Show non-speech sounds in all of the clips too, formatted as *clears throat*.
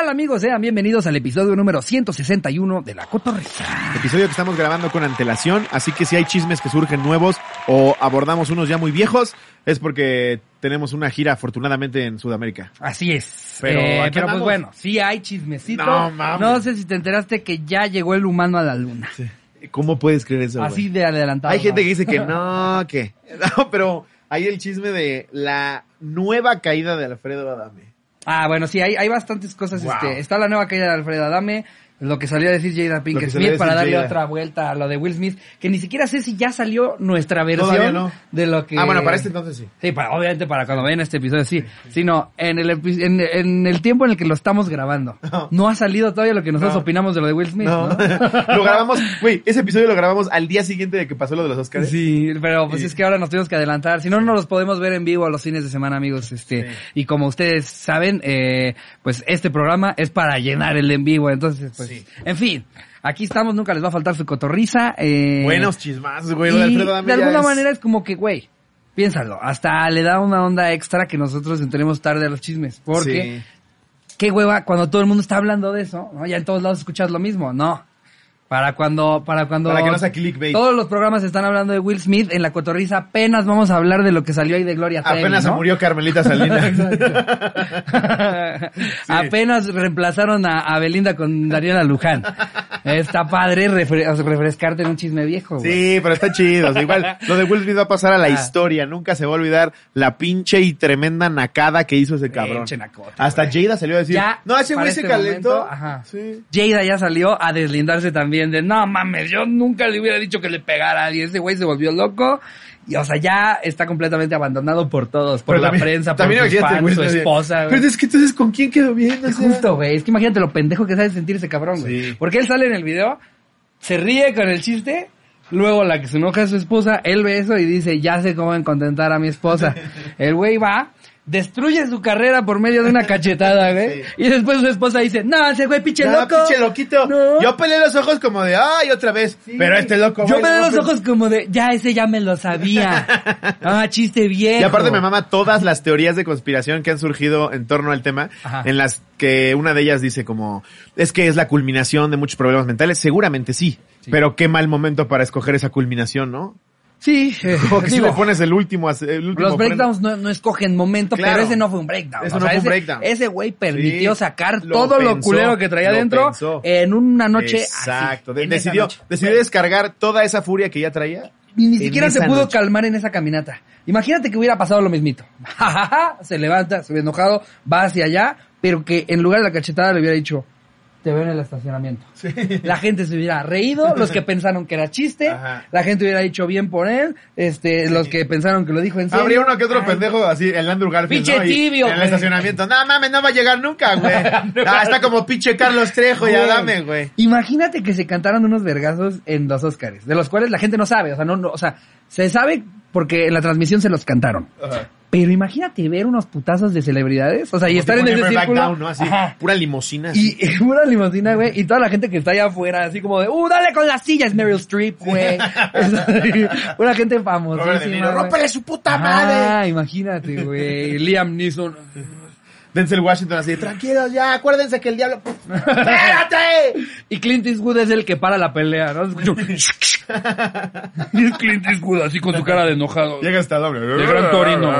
tal amigos? Sean bienvenidos al episodio número 161 de La Cotorreza. Episodio que estamos grabando con antelación, así que si hay chismes que surgen nuevos o abordamos unos ya muy viejos, es porque tenemos una gira afortunadamente en Sudamérica. Así es. Pero, Eh, pero pues bueno, sí hay chismecito. No, mames. No sé si te enteraste que ya llegó el humano a la luna. ¿Cómo puedes creer eso? Así de adelantado. Hay gente que dice que *laughs* no, que *laughs* no, pero hay el chisme de la nueva caída de Alfredo Adame. Ah, bueno, sí, hay, hay bastantes cosas. Wow. Este, está la nueva caída de Alfredo Adame, lo que salió a decir Jada Pinkett Smith para darle Jada. otra vuelta a lo de Will Smith, que ni siquiera sé si ya salió nuestra versión no. de lo que... Ah, bueno, para este entonces sí. Sí, para, obviamente para cuando vean este episodio, sí. Sino en el, en, en el tiempo en el que lo estamos grabando. No. No ha salido todavía lo que nosotros No. opinamos de lo de Will Smith, *laughs* lo grabamos, güey, ese episodio lo grabamos al día siguiente de que pasó lo de los Oscars. Sí, pero pues Sí. es que ahora nos tuvimos que adelantar. Si no, no los podemos ver en vivo a los fines de semana, amigos. Este, Sí. y como ustedes saben, eh, pues este programa es para llenar el en vivo. Entonces, pues, Sí. en fin, aquí estamos, nunca les va a faltar su cotorriza. Eh, Buenos chismazos, güey, y de alguna es- manera es como que, güey, piénsalo, hasta le da una onda extra que nosotros entremos tarde a los chismes. Porque, Sí. qué hueva cuando todo el mundo está hablando de eso, ¿no? Ya en todos lados escuchas lo mismo, no. Para cuando, para cuando... Para que no sea clickbait. Todos los programas están hablando de Will Smith, en la cotorriza apenas vamos a hablar de lo que salió ahí de Gloria Trevi, Apenas se murió Carmelita Salinas. *laughs* Apenas reemplazaron a, a Belinda con Daniela Luján. Está padre refre- refrescarte en un chisme viejo. Sí, pero está chido. o sea, igual, *laughs* lo de Will Smith va a pasar a la Ah. historia. Nunca se va a olvidar la pinche y tremenda nacada que hizo ese cabrón. Nacota, Hasta. Jada salió a decir, Ya, no, ese güey se este calentó. momento, ajá. Sí. Jada ya salió a deslindarse también de, no mames, yo nunca le hubiera dicho que le pegara a alguien. Ese güey se volvió loco. Y, o sea, ya está completamente abandonado por todos, por Pero la también- prensa, por sus fans, güey, su esposa, güey. Pero es que entonces, ¿con quién quedó bien? O Es sea, justo, güey. Es que imagínate lo pendejo que sabe sentir ese cabrón, güey. Porque él sale en el video, se ríe con el chiste, luego la que se enoja es su esposa, él ve eso y dice, ya sé cómo contentar a mi esposa. *laughs* el güey va, destruye su carrera por medio de una cachetada, güey. *laughs* Sí. Y después su esposa dice, no, ese güey pinche Ya, loco. pinche loquito. No. Yo peleé los ojos como de, ay, otra vez. Pero este loco, Yo no, veo los ojos como de, ya ese ya me lo sabía. *laughs* ah, chiste viejo. Y aparte me mama todas las teorías de conspiración que han surgido en torno al tema, Ajá. en las que una de ellas dice como, es que es la culminación de muchos problemas mentales. Seguramente sí, Sí. pero qué mal momento para escoger esa culminación, ¿no? Sí, eh, *laughs* Como que si le pones el último, el último Los breakdowns no, no escogen momento, Claro. pero ese no fue un breakdown. Eso no sea, fue un ese- breakdown. Ese güey permitió Sí, sacar lo todo lo pensó, culero que traía lo dentro pensó. en una noche Exacto. así, decidió, noche. decidió descargar toda esa furia que ya traía. Y ni en siquiera se pudo noche. calmar en esa caminata. Imagínate que hubiera pasado lo mismito. *laughs* se levanta, se ve enojado, va hacia allá, pero que en lugar de la cachetada le hubiera dicho, te veo en el estacionamiento. La gente se hubiera reído, los que pensaron que era chiste, Ajá. la gente hubiera dicho bien por él, este, los que pensaron que lo dijo en serio. Habría uno que otro Ay, pendejo así, el Andrew Garfield. Pinche ¿no? Y tibio, En el estacionamiento. No mames, no va a llegar nunca, *laughs* güey. Ah, está como pinche Carlos Trejo y Güey. Adame, güey. Imagínate que se cantaran unos vergazos en los Oscars, de los cuales la gente no sabe, o sea, no, no, o sea, se sabe porque en la transmisión se los cantaron. Pero imagínate ver unos putazos de celebridades, o sea, y estar en ese círculo. down, ¿no? Así, Ajá. pura limusina. así. *laughs* Y una limusina, güey, y toda la gente que está allá afuera, así como de, ¡uh, dale con las sillas, Meryl Streep, güey! *laughs* una gente famosa. ¡rómpele su puta madre! Ah, imagínate, güey. Liam Neeson. Denzel Washington así, tranquilos ya, acuérdense que el diablo... *laughs* ¡Espérate! Y Clint Eastwood es el que para la pelea, ¿no? *laughs* Y es Clint Eastwood así con su cara de enojado. Llega hasta doble. De Gran Torino.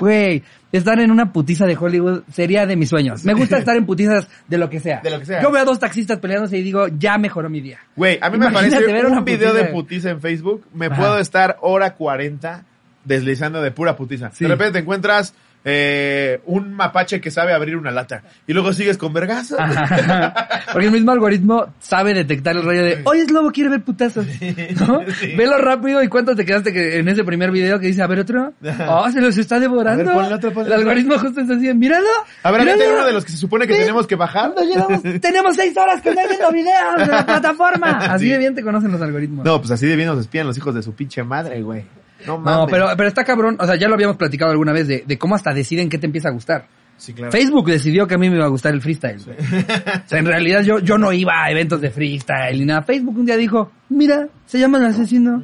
Güey, estar en una putiza de Hollywood sería de mis sueños. Me gusta *laughs* estar en putizas de lo que sea. De lo que sea. Yo veo a dos taxistas peleándose y digo, ya mejoró mi día. Güey, a mí me parece ver un video de putiza. putiza en Facebook, me Ajá. puedo estar hora 40 deslizando de pura putiza. Sí. De repente te encuentras eh, un mapache que sabe abrir una lata y luego sigues con vergazo. *laughs* Porque el mismo algoritmo sabe detectar el rollo de, oye, es lobo, quiere ver putazos. ¿No? sí. Velo rápido y cuánto te quedaste que en ese primer video que dice, a ver otro. Oh, se los está devorando. Ver, ponle otro, ponle el otro. algoritmo justo está así, míralo. A ver, míralo. uno de los que se supone que Sí. tenemos que bajar. ¿Cuándo llevamos? *laughs* Tenemos seis horas con él viendo videos de la plataforma. *laughs* Así Sí. de bien te conocen los algoritmos. No, pues así de bien nos espían los hijos de su pinche madre, güey. No mames. No, pero, pero está cabrón, o sea, ya lo habíamos platicado alguna vez de, de cómo hasta deciden qué te empieza a gustar. Sí, claro. Facebook decidió que a mí me iba a gustar el freestyle. O sea, en realidad yo, yo no iba a eventos de freestyle ni nada. Facebook un día dijo, mira, se llama el asesino.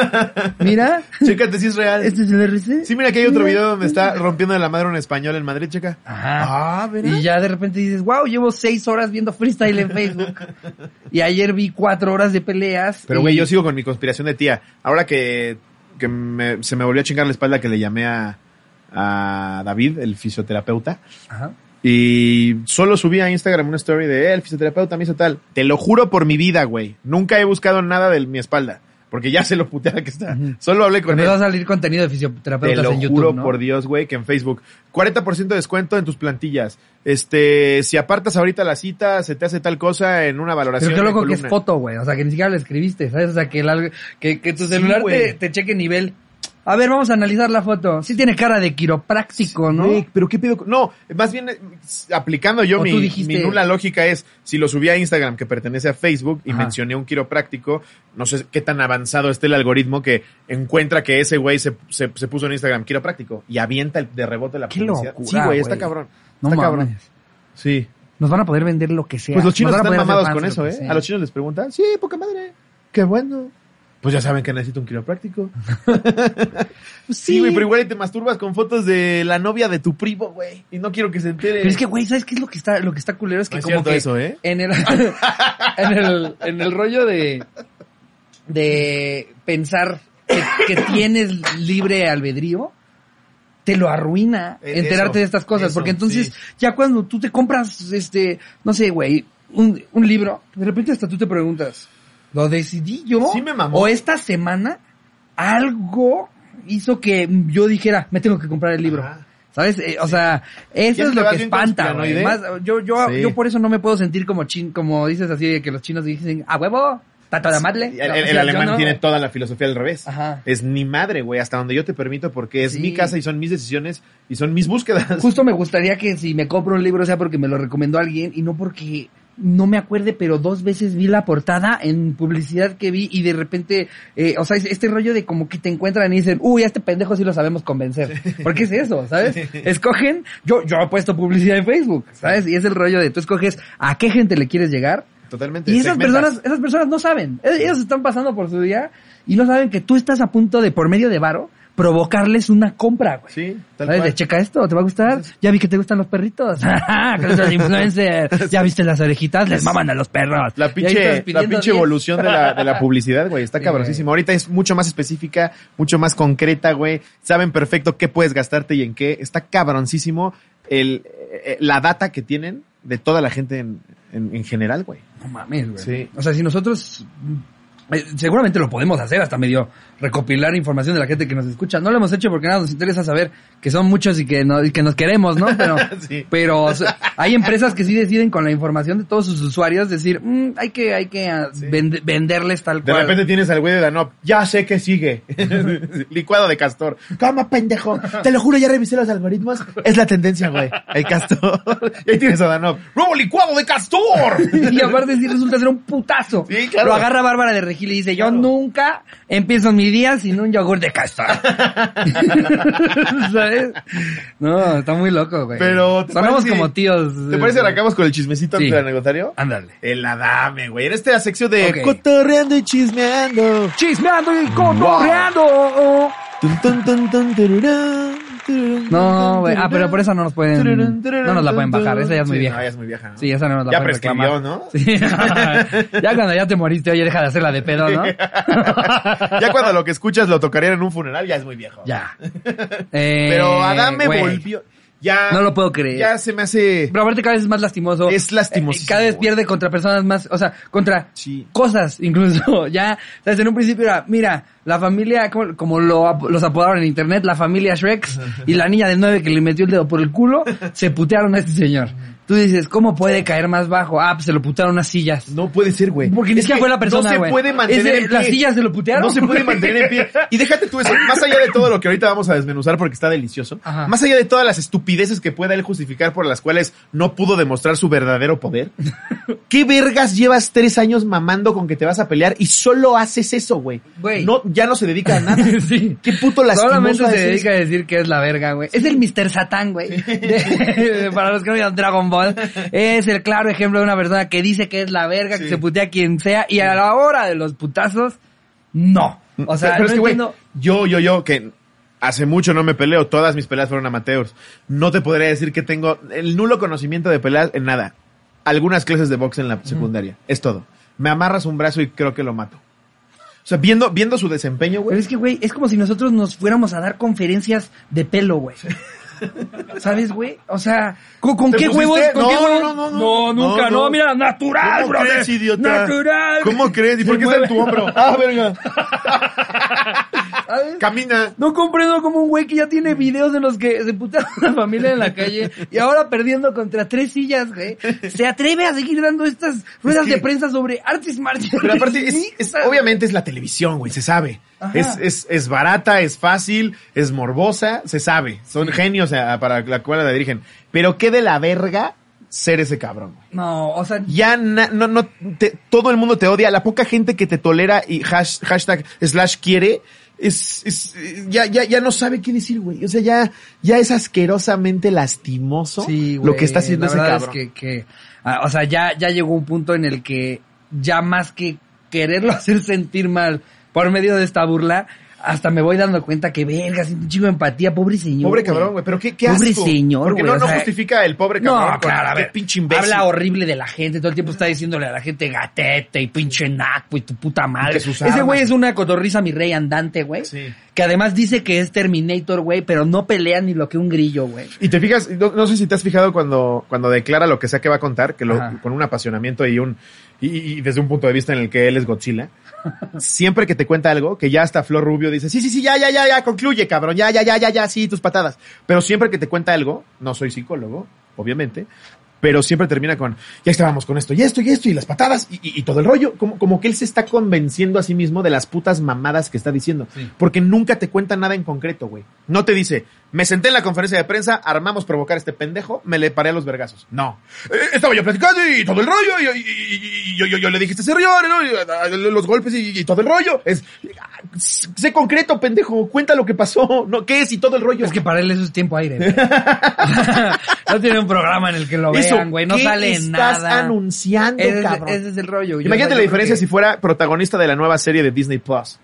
*laughs* Mira, Chécate si es real. este es el RC. Sí, mira que hay otro video donde está rompiendo de la madre un español en Madrid, checa. Ajá. Ah. Y ya de repente dices, wow, llevo seis horas viendo freestyle en Facebook. *laughs* y ayer vi cuatro horas de peleas. Pero y- güey, yo sigo con mi conspiración de tía. Ahora que, que me- se me volvió a chingar la espalda que le llamé a, a David, el fisioterapeuta. Ajá. Y solo subí a Instagram una story de "Eh, el fisioterapeuta me hizo tal. Te lo juro por mi vida, güey. Nunca he buscado nada de mi espalda. Porque ya sé lo puteada que está. Solo hablé con Cuando él. va a salir contenido de Te fisioterapeutas lo en YouTube, juro ¿no? por Dios, güey, que en Facebook. 40% de descuento en tus plantillas. Este, si apartas ahorita la cita, se te hace tal cosa en una valoración. Pero qué loco que es foto, güey. O sea, que ni siquiera lo escribiste, ¿sabes? O sea, que, el- que, que tu celular te, te cheque nivel. A ver, vamos a analizar la foto. Sí tiene cara de quiropráctico, ¿no? Pero qué con- No, más bien eh, aplicando yo mi, dijiste- mi nula lógica es, si lo subí a Instagram que pertenece a Facebook y Ajá. mencioné un quiropráctico, no sé qué tan avanzado esté el algoritmo que encuentra que ese güey se, se, se puso en Instagram quiropráctico y avienta el- de rebote la Qué publicidad. locura, sí, güey, está cabrón. No está mames. cabrón. Sí. Nos van a poder vender lo que sea. Pues los chinos están mamados con eso, ¿eh? A los chinos les preguntan, sí, poca madre, qué bueno. Pues ya saben que necesito un quiropráctico. *laughs* Sí, güey, pero igual te masturbas con fotos de la novia de tu primo, güey. Y no quiero que se entere. Pero es que, güey, ¿sabes qué es lo que está, lo que está culero? Es que No como que eso, ¿eh? en el, *laughs* en el, en el rollo de, de pensar que, que tienes libre albedrío, te lo arruina Eh, enterarte eso, de estas cosas. eso, porque entonces, sí. ya cuando tú te compras, este, no sé, güey, un, un libro, de repente hasta tú te preguntas, ¿lo decidí yo? Sí me mamó. O esta semana, algo hizo que yo dijera, me tengo que comprar el libro. Ajá. ¿Sabes? Eh, o sea, eso es lo que espanta, güey. conspiranoide. Más, yo, yo, Sí. yo por eso no me puedo sentir como chin, como dices así, de que los chinos dicen, a huevo, tato de madre. El, el- No, el o sea, yo alemán no. tiene toda la filosofía al revés. Ajá. Es ni madre, güey, hasta donde yo te permito porque es Sí. mi casa y son mis decisiones y son mis búsquedas. Justo me gustaría que si me compro un libro sea porque me lo recomendó alguien y no porque no me acuerde, pero dos veces vi la portada en publicidad que vi y de repente, eh, o sea, es- este rollo de como que te encuentran y dicen, uy, a este pendejo sí lo sabemos convencer. ¿Por qué es eso? ¿Sabes? Escogen, yo, yo he puesto publicidad en Facebook, ¿sabes? Y es el rollo de tú escoges a qué gente le quieres llegar Totalmente. Y esas segmentas. personas, esas personas no saben. E- Ellos están pasando por su día y no saben que tú estás a punto de, por medio de varo, provocarles una compra, güey. Sí, tal ¿Sabes? cual. De checa esto, ¿te va a gustar? Ya vi que te gustan los perritos. Con esos influencers. Ya viste las orejitas, les maman a los perros. La pinche, la pinche 10. evolución de la, de la publicidad, güey, está Sí, cabrosísima. Ahorita es mucho más específica, mucho más concreta, güey. Saben perfecto qué puedes gastarte y en qué. Está cabroncísimo el, eh, la data que tienen de toda la gente en, en, en general, güey. No mames, güey. Sí. O sea, si nosotros eh, seguramente lo podemos hacer hasta medio recopilar información de la gente que nos escucha. No lo hemos hecho porque nada nos interesa saber que son muchos y que, no, y que nos queremos, ¿no? Pero, *laughs* Sí. pero hay empresas que sí deciden con la información de todos sus usuarios decir, "Mm, hay que, hay que ah, Sí. vend- venderles tal De cual. repente tienes al güey de Danop, ya sé que sigue. *laughs* Licuado de castor. ¿Cómo, pendejo? Te lo juro, ya revisé los algoritmos. Es la tendencia, güey. El castor. *laughs* Y ahí tienes a Danop. ¡Nuevo licuado de castor! y aparte sí resulta ser un putazo. Sí, claro. Lo agarra Bárbara de Regil y dice, yo Claro. nunca empiezo mi día sin un yogur de castor. *laughs* ¿Sabes? No, está muy loco, güey. Pero, ¿te Sonamos parece- como tíos. ¿Te parece que arrancamos con el chismecito Sí. anecdotario? Ándale. El adame, güey. En esta sección de Ok. cotorreando y chismeando. Chismeando y cotorreando. Tun, No, güey. Ah, pero por eso no nos pueden, no nos la pueden bajar. Esa ya es muy Sí, vieja. No, ya es muy vieja. ¿no? Sí, esa no nos la Ya pueden reclamar. ¿no? Sí. *laughs* ya cuando ya te moriste, oye, deja de hacerla de pedo, ¿no? *laughs* ya cuando lo que escuchas lo tocarían en un funeral, ya es muy viejo. ya. *laughs* Eh, Pero Adame volvió. Ya. No lo puedo creer. Ya se me hace. Pero aparte cada vez es más lastimoso. Es lastimosísimo, Eh, Cada vez pierde contra personas más, o sea, contra Sí. cosas incluso. *laughs* Ya, sabes, en un principio era, mira, la familia, como, como lo, los apodaron en internet, la familia Shrek y la niña de nueve que le metió el dedo por el culo, *laughs* se putearon a este señor. Tú dices, ¿cómo puede caer más bajo? Ah, pues se lo putearon unas sillas. No puede ser, güey. Porque ni siquiera fue la persona, No se güey. puede mantener Ese- en pie. Las sillas se lo putearon. No se puede mantener en pie. *laughs* Y déjate tú eso, más allá de todo lo que ahorita vamos a desmenuzar porque está delicioso, Ajá. más allá de todas las estupideces que pueda él justificar por las cuales no pudo demostrar su verdadero poder, *laughs* ¿qué vergas llevas tres años mamando con que te vas a pelear y solo haces eso, güey? Güey. No, ya no se dedica a nada. *laughs* sí. ¿Qué puto lastimoso Solamente se es dedica a decir que es la verga, güey. Es el Mr. Satán, güey. De- Para los que no vieron Dragon Es el claro ejemplo de una persona que dice que es la verga, que se putea a quien sea, y a la hora de los putazos, no. O sea, pero no es que, yo, yo, yo, que hace mucho no me peleo, todas mis peleas fueron amateurs. No te podría decir que tengo el nulo conocimiento de peleas en nada. Algunas clases de box en la secundaria, es todo. Me amarras un brazo y creo que lo mato. O sea, viendo, viendo su desempeño, Pero güey. es que, güey, es como si nosotros nos fuéramos a dar conferencias de pelo, güey. ¿Sabes, güey? O sea, ¿con, con ¿Te qué pusiste? huevos? ¿Con No, qué no, huevos? no, no, no. nunca, No, mira, natural, ¿Cómo brother. crees, idiota? Natural. ¿Cómo crees? ¿Y por qué está en tu hombro? *laughs* Ah, verga. *laughs* ¿Sabes? Camina. No comprendo como un güey que ya tiene videos en los que se putea a *laughs* una familia en la calle y ahora perdiendo contra tres sillas, güey, se atreve a seguir dando estas ruedas que- de prensa sobre artes marciales. Pero aparte, es, es- mixtas. obviamente es la televisión, güey, se sabe. Es, es, es barata, es fácil, es morbosa, se sabe. Son genios eh, para la cual la dirigen. Pero qué de la verga ser ese cabrón, güey. No, o sea, Ya na- no, no, te- todo el mundo te odia. La poca gente que te tolera y hash- hashtag slash quiere, es, es, ya, ya, ya no sabe qué decir, güey. O sea, ya, ya es asquerosamente lastimoso sí, lo que está haciendo la ese cabrón. Es que, que, ah, o sea, ya, ya llegó un punto en el que ya más que quererlo *laughs* hacer sentir mal por medio de esta burla, hasta me voy dando cuenta que verga, siento un chingo de empatía, pobre señor. Pobre cabrón, güey. Pero qué, qué Pobre asco. señor, Porque güey, no, o no sea, justifica el pobre cabrón. No, claro, a qué ver, pinche imbécil. habla horrible de la gente, todo el tiempo está diciéndole a la gente gatete y pinche naco y tu puta madre. Ese güey es una cotorriza mi rey andante, güey. Sí. Que además dice que es Terminator, güey, pero no pelea ni lo que un grillo, güey. Y te fijas, no, no sé si te has fijado cuando, cuando declara lo que sea que va a contar, que lo, Ajá. con un apasionamiento y un, y, y desde un punto de vista en el que él es Godzilla. Siempre que te cuenta algo, que ya hasta Flor Rubio dice, sí, sí, sí, ya, ya, ya, ya, concluye, cabrón, ya, ya, ya, ya, ya, sí, tus patadas. Pero siempre que te cuenta algo, no soy psicólogo, obviamente, pero siempre termina con, ya estábamos con esto y esto y esto y las patadas y, y- y todo el rollo, como, como que él se está convenciendo a sí mismo de las putas mamadas que está diciendo. Sí. Porque nunca te cuenta nada en concreto, güey. No te dice, me senté en la conferencia de prensa, armamos provocar a este pendejo, me le paré a los vergazos. No. Eh, estaba yo platicando y todo el rollo, y, y- y- y yo, yo, yo le dije este señor, ¿no? Los golpes y, todo el rollo. Es, ah, sé concreto, pendejo, cuenta lo que pasó, ¿no? ¿Qué es y todo el rollo? Es que para él eso es tiempo aire. *laughs* *laughs* no tiene un programa en el que lo Eso, vean, güey. No ¿qué sale estás nada. anunciando, Ese cabrón? ese es el rollo. Yo- Imagínate la diferencia que- si fuera protagonista de la nueva serie de Disney Plus.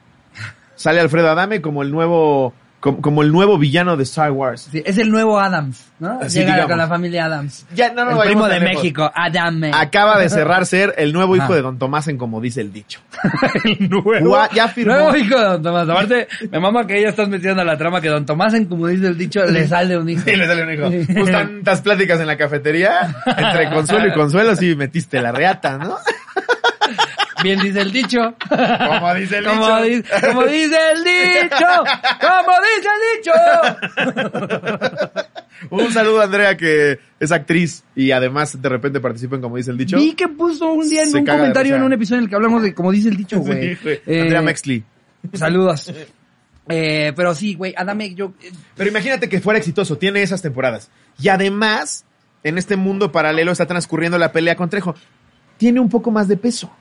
Sale Alfredo Adame como el nuevo, como, como el nuevo villano de Star Wars. Sí, es el nuevo Adams, ¿no? Sí, Llega digamos. con la familia Adams. Ya, no, no, el primo de. México, Adame. Acaba de cerrar ser el nuevo hijo Ajá. de Don Tomás en como dice el dicho. *laughs* el nuevo. Ya firmó. Nuevo hijo de Don Tomás. Aparte, me mama que ella estás metiendo a la trama que Don Tomás, en como dice el dicho, le sale un hijo. Sí, le sale un hijo. Pues tantas pláticas en la cafetería, entre consuelo y consuelo, sí metiste la reata, ¿no? Bien dice el dicho. Como dice el Como, dicho. di- como dice el dicho. Como dice el dicho. Un saludo a Andrea que es actriz y además de repente participa en como dice el dicho. Vi que puso un día en Se un comentario en un episodio en el que hablamos de como dice el dicho, güey. Sí, güey. Eh, Andrea Mexley. Saludos. Eh, pero sí, güey, Adame, yo... eh, Pero imagínate que fuera exitoso, tiene esas temporadas. Y además, en este mundo paralelo está transcurriendo la pelea con Trejo. Tiene un poco más de peso.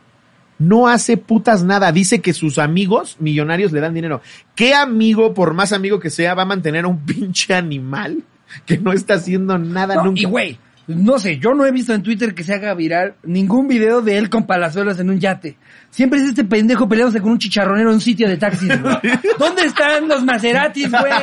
No hace putas nada. Dice que sus amigos millonarios le dan dinero. ¿Qué amigo, por más amigo que sea, va a mantener a un *laughs* pinche animal que no está haciendo nada no, nunca? y güey, no sé, yo no he visto en Twitter que se haga viral ningún video de él con palazuelos en un yate. Siempre es este pendejo peleándose con un chicharronero en un sitio de taxis, güey. *laughs* ¿Dónde están los Maseratis, güey?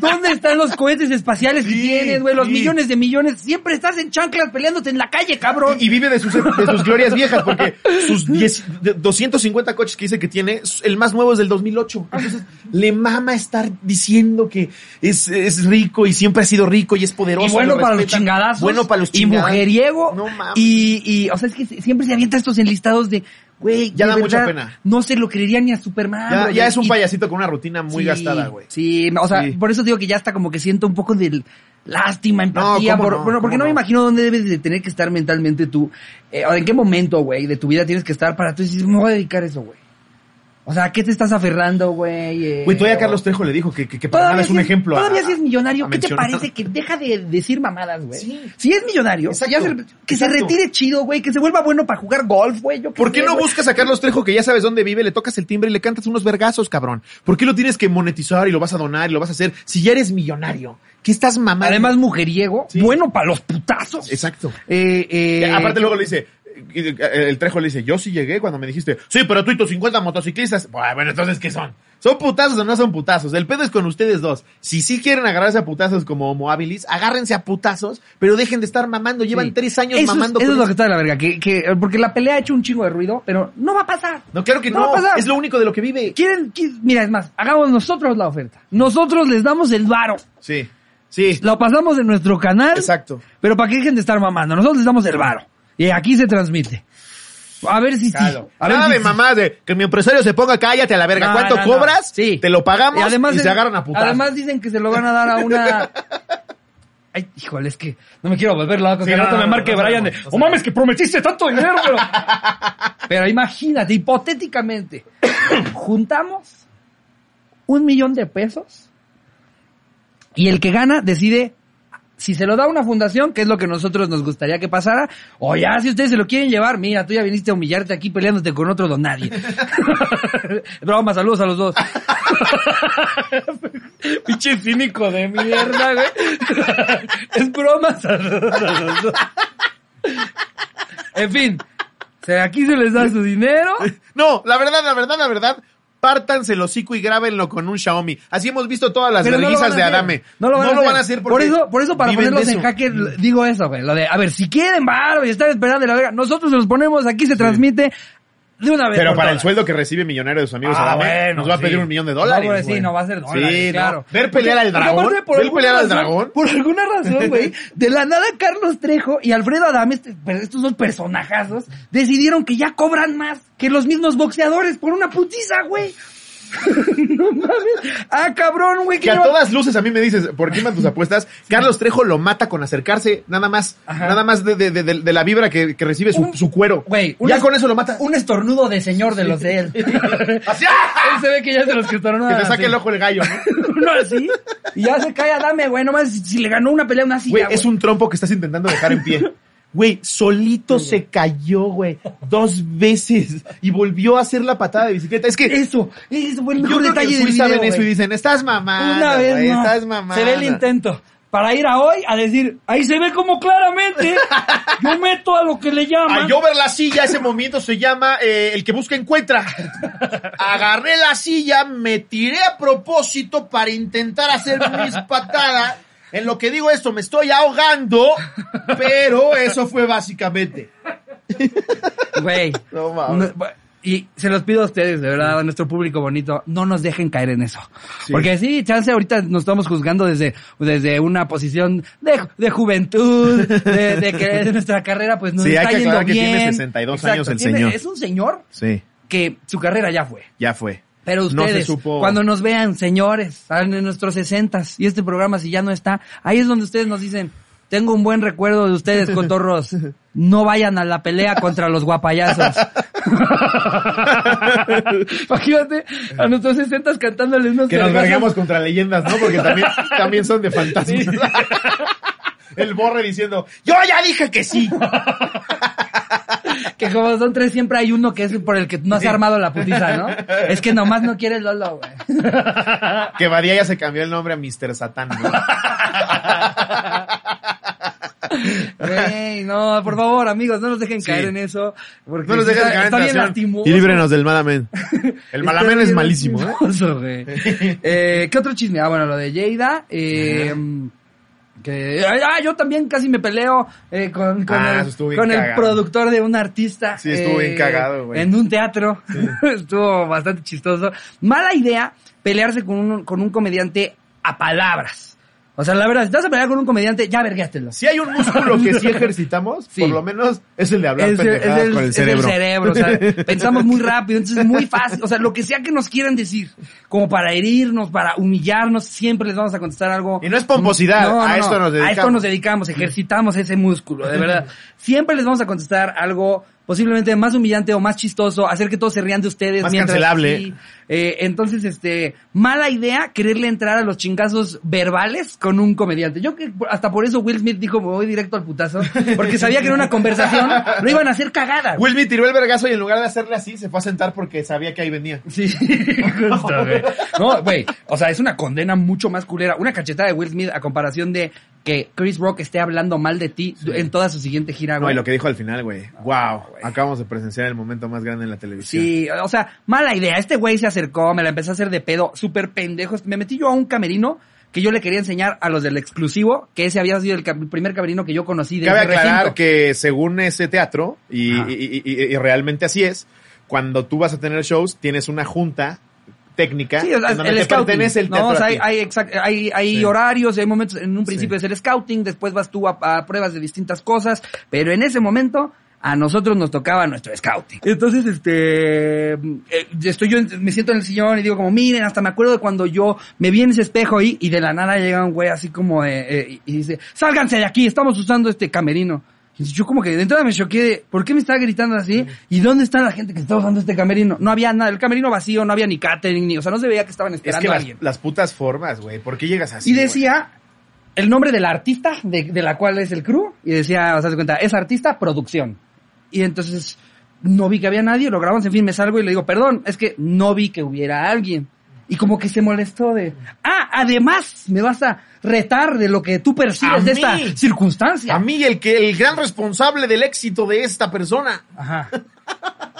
¿Dónde están los cohetes espaciales que Sí, tienes, güey? Los sí. millones de millones. Siempre estás en chanclas peleándote en la calle, cabrón. Y, y vive de sus, de sus glorias viejas, porque sus *laughs* 10 de 250 coches que dice que tiene, el más nuevo es del 2008. Entonces, le mama estar diciendo que es, es rico y siempre ha sido rico y es poderoso. Y bueno lo para los chingadazos. Bueno para los Y mujeriego. No mames. Y, y, o sea, es que siempre se avienta estos enlistados de, güey, Ya de da mucha pena. No se lo creería ni a Superman. Ya, ya es un Y- payasito con una rutina muy Sí, gastada, güey. Sí, o sea, Sí. por eso digo que ya está como que siento un poco del lástima, empatía, ¿cómo por- no? bueno, porque ¿Cómo no me no? imagino dónde debes de tener que estar mentalmente tú, eh, o en qué momento, güey, de tu vida tienes que estar para tú decir, me voy a dedicar a eso, güey. O sea, ¿a qué te estás aferrando, güey? Eh, Güey, todavía o- Carlos Trejo le dijo que, que, que para nada Todavía es un ejemplo. a- Todavía si es millonario, a ¿qué te parece que deja de decir mamadas, güey? Sí. Si es millonario, Exacto. ya se- que se retire chido, güey, que se vuelva bueno para jugar golf, güey. yo ¿Por qué sé, no güey. buscas a Carlos Trejo que ya sabes dónde vive, le tocas el timbre y le cantas unos vergazos, cabrón? ¿Por qué lo tienes que monetizar y lo vas a donar y lo vas a hacer si ya eres millonario? ¿Qué estás mamando? Además, mujeriego, Sí. bueno para los putazos. Exacto. Eh, eh, aparte luego le dice, el Trejo le dice, yo sí llegué cuando me dijiste, sí, pero tú y tus 50 motociclistas, bueno, entonces, ¿qué son? ¿Son putazos o no son putazos? El pedo es con ustedes dos. Si sí quieren agarrarse a putazos como Homo habilis, agárrense a putazos, pero dejen de estar mamando. Llevan sí. tres años eso mamando. Es, eso es lo que está de la verga, que, que, porque la pelea ha hecho un chingo de ruido, pero no va a pasar. No, claro que No no. va a pasar. Es lo único de lo que vive. Quieren, qui- mira, es más, hagamos nosotros la oferta. Nosotros les damos el varo. Sí, sí, Lo pasamos en nuestro canal. exacto. Pero para que dejen de estar mamando, nosotros les damos el varo. Y aquí se transmite. A ver si sí. Claro. A ver si sí. mamá de que mi empresario se ponga cállate a la verga. No, ¿Cuánto no, no. cobras? Sí. Te lo pagamos y, además se agarran a putazos. Además dicen que se lo van a dar a una... *laughs* Ay, híjole, es que no me quiero volver loco. Sí, que rato me marque Brian de, oh mames, que prometiste tanto dinero, pero... *laughs* pero imagínate, hipotéticamente, *coughs* juntamos un millón de pesos y el que gana decide si se lo da a una fundación, que es lo que nosotros nos gustaría que pasara, o ya si ustedes se lo quieren llevar, mira, tú ya viniste a humillarte aquí peleándote con otro don nadie. *laughs* Broma, saludos a los dos. *laughs* Pinche cínico de mierda, güey. *laughs* es broma, saludos a los dos. En fin, aquí se les da su dinero. No, la verdad, la verdad, la verdad. Pártanse el hocico y grábenlo con un Xiaomi. Así hemos visto todas las no lo a de hacer. Adame. No lo van, a, hacer. por eso, por eso para ponerlos en eso. jaque digo eso, güey. Lo de, a ver, si quieren varo y están esperando la verga, nosotros se los ponemos, aquí se transmite de una vez. Pero para el sueldo que recibe millonario de sus amigos Ah, Adame, bueno, nos va a sí. pedir un millón de No, dólares. güey, sí, güey. no va a ser dólares, Sí, no. claro. Ver pelear al dragón. aparte, por Ver pelear al dragón. Por alguna razón, güey, de la nada Carlos Trejo y Alfredo Adame, este- pero estos dos personajazos, decidieron que ya cobran más que los mismos boxeadores por una putiza, güey. *laughs* no mames. Ah, cabrón, güey. Que a todas luces a mí me dices, ¿por qué tus *laughs* apuestas? Carlos Trejo lo mata con acercarse, nada más, Ajá. nada más de, de, de, de- de la vibra que, que recibe su, Un- su cuero. Güey, ya con eso lo mata. Un estornudo de señor de los de él. *laughs* Así, ¡ah! él se ve que ya es de los que estornudan. Que te saque así. el ojo el gallo, ¿no? Uno así. Y ya se cae Adame, güey. Nomás si, si le ganó una pelea a una silla, güey. es un trompo que estás intentando dejar en pie. Güey, solito se cayó, güey, dos veces y volvió a hacer la patada de bicicleta. Es que Eso, eso fue el yo mejor creo que detalle del video, ven eso y dicen, estás mamando, Una vez güey, estás mamando. Se ve el intento. Para ir a hoy a decir, ahí se ve como claramente yo meto a lo que le llaman. A yo ver la silla, ese movimiento se llama eh, el que busca encuentra. Agarré la silla, me tiré a propósito para intentar hacer mis patadas. En lo que digo esto, me estoy ahogando, pero eso fue básicamente. Güey. No mames. No, y se los pido a ustedes, de verdad, a nuestro público bonito, no nos dejen caer en eso. Porque sí, chance ahorita nos estamos juzgando desde, desde una posición de, de juventud, de, de que nuestra carrera pues nos Sí, hay está que yendo aclarar que bien. tiene 62 años el tiene- señor. Es un señor Sí, que su carrera ya fue. ya fue. Pero ustedes, cuando nos vean, señores, en nuestros sesentas, y este programa si ya no está, ahí es donde ustedes nos dicen, tengo un buen recuerdo de ustedes, cotorros. No vayan a la pelea contra los guapayazos. *laughs* Imagínate a nuestros sesentas cantándoles unos Que nos verguemos contra leyendas, ¿no? Porque también, también son de fantasmas. *laughs* El borre diciendo, yo ya dije que sí. *laughs* Que como son tres, siempre hay uno que es por el que no se ha armado la putiza, ¿no? Es que nomás no quiere el Lolo, güey. Que Badía ya se cambió el nombre a Mr. Satán, ¿no? Güey, no, por favor, amigos, no nos dejen Sí. caer en eso. Porque No nos está, caer en está bien. Y líbrenos del Malamen. *laughs* El Está Malamen es malísimo, ¿eh? Eh, ¿Qué otro chisme? Ah, bueno, lo de Jada. Eh, que, ah, yo también casi me peleo eh, con, con, Ah, el, con productor de un artista. Sí, estuvo eh, bien cagado, güey. En un teatro. *laughs* estuvo bastante chistoso. Mala idea pelearse con un, con un comediante a palabras. O sea, la verdad, si te vas a pelear con un comediante, ya verguéatelo. Si hay un músculo que sí *laughs* ejercitamos, Sí. por lo menos es el de hablar Es es el- con el es cerebro. el cerebro, o sea, *laughs* pensamos muy rápido, entonces es muy fácil, o sea, lo que sea que nos quieran decir, como para herirnos, para humillarnos, siempre les vamos a contestar algo. Y no es pomposidad, a esto nos A esto dedicamos. nos dedicamos, ejercitamos ese músculo, de *laughs* verdad. Siempre les vamos a contestar algo posiblemente más humillante o más chistoso, hacer que todos se rían de ustedes. Más mientras- cancelable. sí. Eh, entonces, este, mala idea quererle entrar a los chingazos verbales con un comediante. Yo que hasta por eso Will Smith dijo, me voy directo al putazo, porque sabía que era una *laughs* conversación, lo iban a hacer cagada. Will Smith tiró el vergazo y en lugar de hacerle así, se fue a sentar porque sabía que ahí venía. Sí, *laughs* justo, güey. No, güey, o sea, es una condena mucho más culera. Una cachetada de Will Smith a comparación de que Chris Rock esté hablando mal de ti en toda su siguiente gira, No, güey. y lo que dijo al final, güey. Wow, acabamos de presenciar el momento más grande en la televisión. Sí, o sea, mala idea. Este güey se acercó, me la empezó a hacer de pedo, súper pendejo. Me metí yo a un camerino que yo le quería enseñar a los del exclusivo, que ese había sido el, primer camerino que yo conocí de Cabe aclarar recinto. que según ese teatro, y- y- y- y realmente así es, cuando tú vas a tener shows, tienes una junta técnica Sí, o sea, el scouting. pertenece el no, o sea, hay, hay, exact- hay, hay Sí. horarios, hay momentos, en un principio Sí. es el scouting, después vas tú a, a pruebas de distintas cosas, pero en ese momento a nosotros nos tocaba nuestro scouting. Entonces, este, eh, estoy yo, me siento en el sillón y digo como, miren, hasta me acuerdo de cuando yo me vi en ese espejo ahí y de la nada llega un güey así como, eh, eh, y dice, sálganse de aquí, estamos usando este camerino. Yo como que de entrada me choqué de, ¿por qué me está gritando así? ¿Y dónde está la gente que está usando este camerino? No había nada, el camerino vacío, no había ni catering, ni, o sea, no se veía que estaban Es esperando que a las, alguien. las putas formas, güey. ¿Por qué llegas así? Y decía el nombre de la artista de, de la cual es el crew, y decía, o sea, se cuenta, es artista, producción. Y entonces no vi que había nadie, lo grabamos, en fin, me salgo y le digo, perdón, es que no vi que hubiera alguien. Y como que se molestó de, ah, además me vas a retar de lo que tú percibes A de mí. esta circunstancia. A mí el que el gran responsable del éxito de esta persona. Ajá.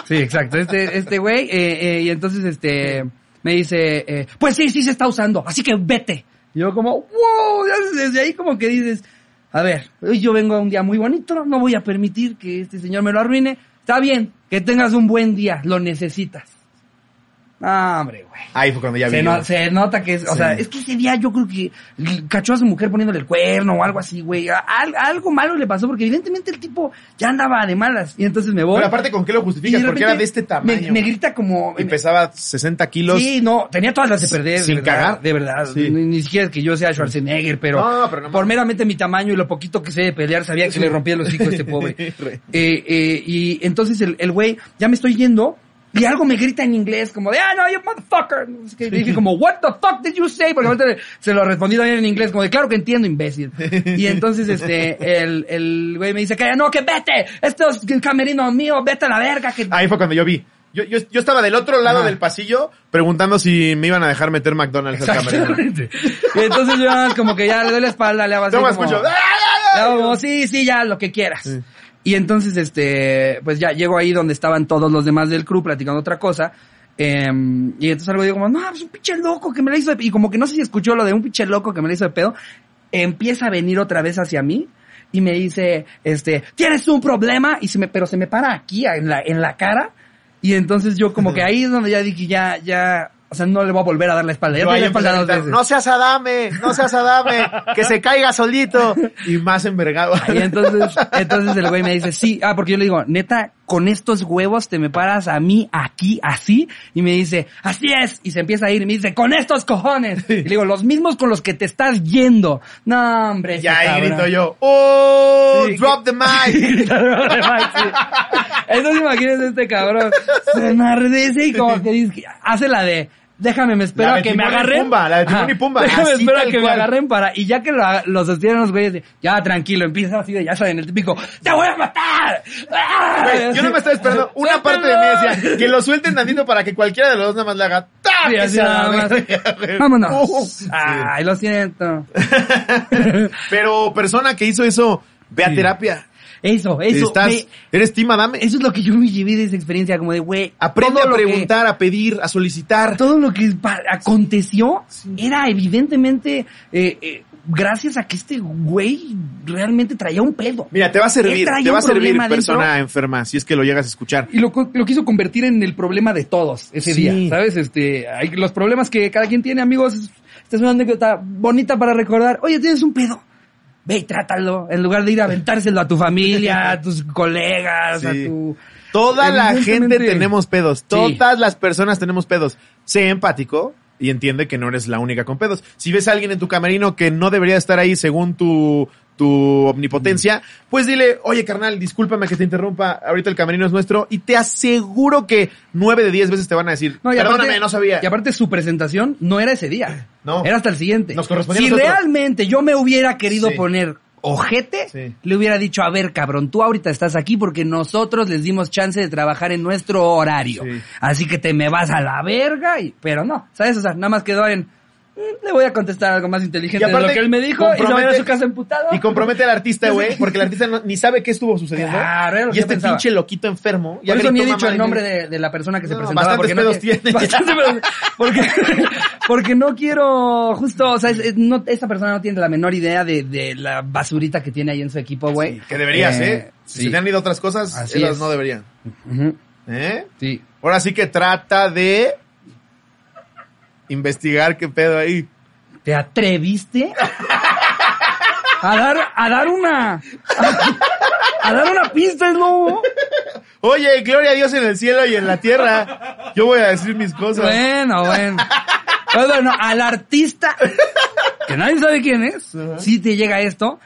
Sí, exacto. Este, este güey, eh, eh, y entonces este, me dice, eh, pues sí, sí se está usando, así que vete. Y yo como, wow, desde ahí como que dices, a ver, hoy yo vengo a un día muy bonito, no voy a permitir que este señor me lo arruine. Está bien, que tengas un buen día, lo necesitas. No, hombre, güey. Ahí fue cuando ya. Se, no- se nota que es, o Sí. sea, es que ese día yo creo que cachó a su mujer poniéndole el cuerno o algo así, güey. Al- algo malo le pasó porque evidentemente el tipo ya andaba de malas. Y entonces me voy. Pero aparte, ¿con qué lo justificas? Porque era de este tamaño. Me, me grita como... y pesaba 60 kilos. Sí, no, tenía todas las de perder. Sin de verdad, cagar. De verdad. Sí. Ni, ni siquiera que yo sea Schwarzenegger, pero, No, pero no por meramente mi tamaño y lo poquito que sé de pelear, sabía que le rompía el hocico a este pobre. *laughs* Re. Eh, eh, y entonces el, el güey, ya me estoy yendo, y algo me grita en inglés, como de, ah, no, you motherfucker. Y dije como, what the fuck did you say? Porque ahorita se lo respondí también en inglés, como de, claro que entiendo, imbécil. Y entonces, este, el, el güey me dice, que no, que vete, esto es camerino mío, vete a la verga, que... Ahí fue cuando yo vi. Yo, yo, yo estaba del otro lado Ajá. del pasillo preguntando si me iban a dejar meter McDonald's al camerino. Y entonces yo como que ya le doy la espalda, le hago así Toma, como- escucho. le hago como, sí, sí, ya, lo que quieras. Sí. Y entonces, este, pues ya llego ahí donde estaban todos los demás del crew platicando otra cosa. em, y entonces algo digo como, no, pues un pinche loco que me la hizo de... Y como que no sé si escuchó lo de un pinche loco que me la hizo de pedo. Empieza a venir otra vez hacia mí y me dice, este, tienes un problema, y se me, pero se me para aquí, en la, en la cara. Y entonces yo como que ahí es donde ya dije, ya, ya, o sea, no le voy a volver a dar la espalda. Ya Yo te di ahí la empecé espalda a dos gritar, veces. no seas Adame, no seas Adame, que se caiga solito. Y más envergado. Y entonces, entonces el güey me dice, sí, ah, porque yo le digo, neta, con estos huevos te me paras a mí aquí, así, y me dice, así es, y se empieza a ir, y me dice, con estos cojones. Y le digo, los mismos con los que te estás yendo. No, hombre. Ya ahí cabrón. grito yo, ¡Oh! Sí, ¡Drop the mic! *laughs* Entonces imagínense este cabrón, se enardece y como que dice, hace la de, déjame, me espero a que me agarren. Pumba, la de Timón y Pumba, Déjame, así espero a tal que me agarren para, y ya que lo, lo sostienen los güeyes, ya tranquilo, empieza así de, ya saben, el típico, ¡te voy a matar! ¡Ah! Güey, Yo no me estaba esperando. *laughs* Una parte de mí decía que lo suelten tantito para que cualquiera de los dos nada más le haga ¡tac! Sí, así nada más. *laughs* Vámonos. Uh, sí. Ay, lo siento. *laughs* Pero persona que hizo eso, ve a Sí. terapia. Eso, eso. Estás, me- eres Team Adame. eso es lo que yo me llevé de esa experiencia, como de, güey. Aprende a que- preguntar, a pedir, a solicitar. todo lo que aconteció era evidentemente eh, eh, gracias a que este güey realmente traía un pedo. Mira, te va a servir, te va a servir persona dentro. enferma, si es que lo llegas a escuchar. Y lo, quiso convertir en el problema de todos ese Sí. día, ¿sabes? Este, hay los problemas que cada quien tiene, amigos. Esta es una anécdota bonita para recordar. Oye, tienes un pedo. Ve y trátalo, en lugar de ir a *laughs* aventárselo a tu familia, a *laughs* tus colegas, a tu... Toda la gente tenemos pedos. Todas las personas tenemos pedos. Sé empático y entiende que no eres la única con pedos. Si ves a alguien en tu camerino que no debería estar ahí según tu, tu omnipotencia, pues dile, oye carnal, discúlpame que te interrumpa, ahorita el camerino es nuestro y te aseguro que nueve de diez veces te van a decir, No, y perdóname, aparte- no sabía. Y aparte su presentación no era ese día. *laughs* No. Era hasta el siguiente. Nos correspondía si realmente yo me hubiera querido Sí. poner ojete, Sí. le hubiera dicho, a ver, cabrón, tú ahorita estás aquí porque nosotros les dimos chance de trabajar en nuestro horario. Sí. Así que te me vas a la verga y, pero no, ¿sabes? O sea, nada más quedó en, "Mm, le voy a contestar algo más inteligente de lo que él me dijo y se va a su casa emputado. Y compromete al artista, güey, porque el artista no- ni sabe qué estuvo sucediendo. Claro, lo y que este pensaba. pinche loquito enfermo. Por eso ni he dicho el nombre de, de la persona que se No, presentaba. bastantes porque no pedos tiene. *laughs* Porque, porque no quiero, justo, o sea, es- es- no, esa persona no tiene la menor idea de, de la basurita que tiene ahí en su equipo, güey. Sí, que deberías, Eh, ¿eh? Si sí. se te han ido otras cosas, Así es. no deberían. ¿Eh? Sí. Ahora sí que trata de investigar qué pedo ahí. ¿Te atreviste a dar, a dar una, a, a dar una pista, no? Oye, gloria a Dios en el cielo y en la tierra. Yo voy a decir mis cosas. Bueno, bueno. Pues bueno, al artista, que nadie sabe quién es, si te llega esto,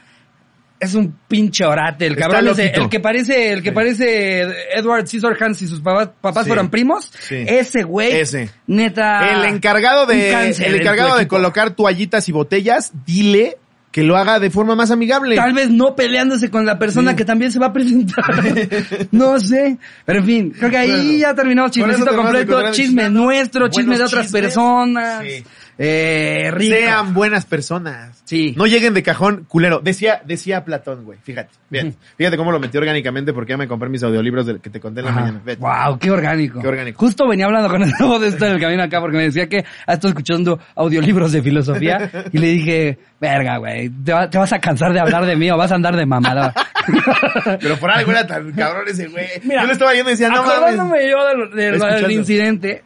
es un pinche orate, el cabrón ese, el que parece, el que Sí. parece Edward Scissorhands y sus papás, papás Sí. fueran primos, Sí. ese güey, Ese. neta. el encargado de, cáncer el encargado de colocar toallitas y botellas, dile que lo haga de forma más amigable. Tal vez no peleándose con la persona que también se va a presentar. *laughs* no sé. Pero en fin, creo que ahí Bueno, ya terminamos chismecito completo. Chisme nuestro, chisme de otras chismes. personas. Sí. Eh, rico. Sean buenas personas. Sí. No lleguen de cajón culero. Decía, decía Platón, güey. Fíjate. Bien. Ujú. Fíjate cómo lo metí orgánicamente porque ya me compré mis audiolibros del que te conté en la Ajá. mañana. Wow, qué orgánico. Qué orgánico. Justo venía hablando con el nuevo de esto en el camino acá porque me decía que ha estado escuchando audiolibros de filosofía y le dije, verga, güey, te, va- te vas a cansar de hablar de mí o vas a andar de mamada. *laughs* Pero por algo era tan cabrón ese güey. Mira, Yo lo estaba viendo y decía, no mames. Yo del incidente,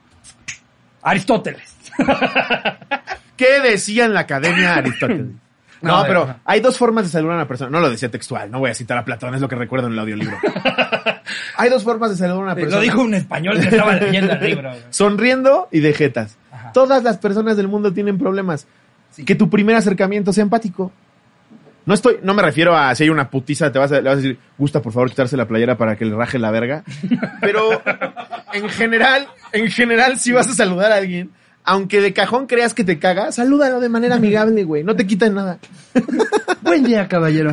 Aristóteles. *laughs* ¿Qué decía en la academia Aristóteles? *laughs* No, No, pero no. hay dos formas de saludar a una persona. No lo decía textual, no voy a citar a Platón, es lo que recuerdo en el audiolibro. *laughs* hay dos formas de saludar a una persona. Lo dijo un español que estaba leyendo el libro. Sonriendo y de jetas. Ajá. Todas las personas del mundo tienen problemas. Sí. Que tu primer acercamiento sea empático. No estoy, no me refiero a si hay una putiza, te vas a, le vas a decir, gusta por favor quitarse la playera para que le raje la verga. Pero en general, en general, si vas a saludar a alguien, aunque de cajón creas que te caga, salúdalo de manera amigable, güey. No te quitan nada. *laughs* Buen día, caballero.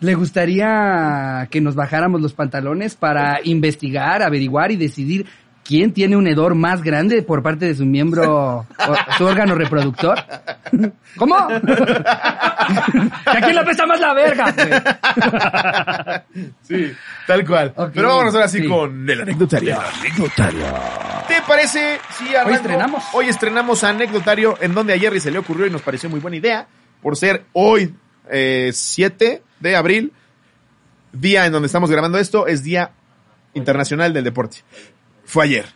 ¿Le gustaría que nos bajáramos los pantalones para investigar, averiguar y decidir quién tiene un hedor más grande por parte de su miembro, o su órgano reproductor? ¿Cómo? ¿Que a quién le apesta más la verga? güey? Sí, tal cual. Pero vámonos ahora sí, sí. con el anecdotario. ¿Te parece si arranco? Hoy estrenamos. Hoy estrenamos anecdotario en donde a Jerry se le ocurrió y nos pareció muy buena idea por ser hoy eh, 7 de abril, día en donde estamos grabando esto, es Día Internacional del Deporte. Fue ayer.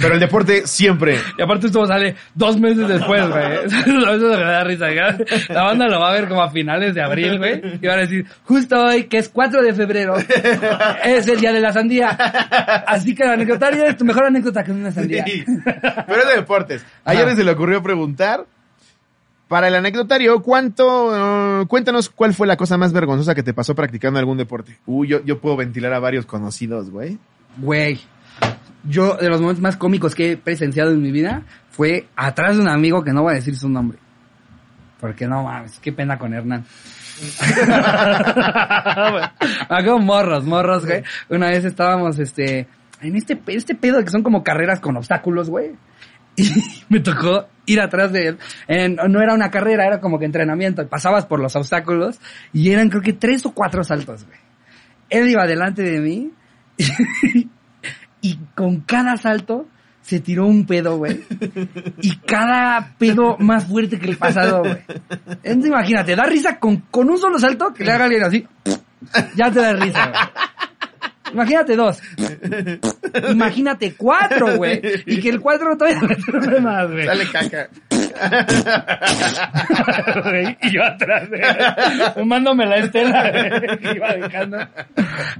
Pero el deporte siempre. *laughs* Y aparte esto sale dos meses después, güey. *laughs* Eso me da risa. güey. La banda lo va a ver como a finales de abril, güey. Y van a decir, justo hoy, que es 4 de febrero, es el día de la sandía. Así que el anecdotario es tu mejor anécdota que una sandía. Sí. Pero es de deportes. A Ajá. Jerry se le ocurrió preguntar para el anecdotario, ¿cuánto, eh, cuéntanos cuál fue la cosa más vergonzosa que te pasó practicando algún deporte? Uy, yo, yo puedo ventilar a varios conocidos, güey. Güey. Yo, de los momentos más cómicos que he presenciado en mi vida, fue atrás de un amigo que no voy a decir su nombre. Porque no mames, qué pena con Hernán. *laughs* Hago morros, morros, güey. Una vez estábamos, este, en este, este pedo que son como carreras con obstáculos, güey. Y *laughs* me tocó ir atrás de él. En- no era una carrera, era como que entrenamiento. Pasabas por los obstáculos y eran creo que tres o cuatro saltos, güey. Él iba delante de mí *laughs* y con cada salto se tiró un pedo, güey. Y cada pedo más fuerte que el pasado, güey. Entonces imagínate, da risa con, con un solo salto que le haga alguien así. Ya te da risa, güey. Imagínate dos. Imagínate cuatro, güey. Y que el cuatro todavía más, güey. Dale caca. Güey, y yo atrás de él, tomándome la estela que iba dejando.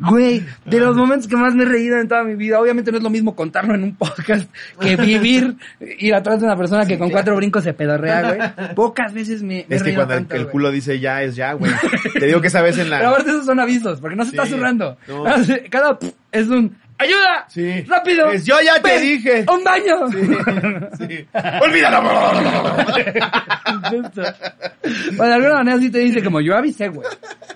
Güey, de los momentos que más me he reído en toda mi vida, obviamente no es lo mismo contarlo en un podcast que vivir, ir atrás de una persona que con cuatro brincos se pedorrea, güey. Pocas veces me, me he Es que cuando el, tanto, el güey. culo dice ya es ya, güey. Te digo que esa vez en Pero la... aparte esos son avisos, porque no se está zurrando. no. Cada es un ¡Ayuda! Sí. ¡Rápido! Es, yo ya te ¡Ven! dije. ¡Un baño! Sí. *laughs* ¡Olvídalo! Justo. Bueno, de alguna manera sí te dice como yo avisé, güey.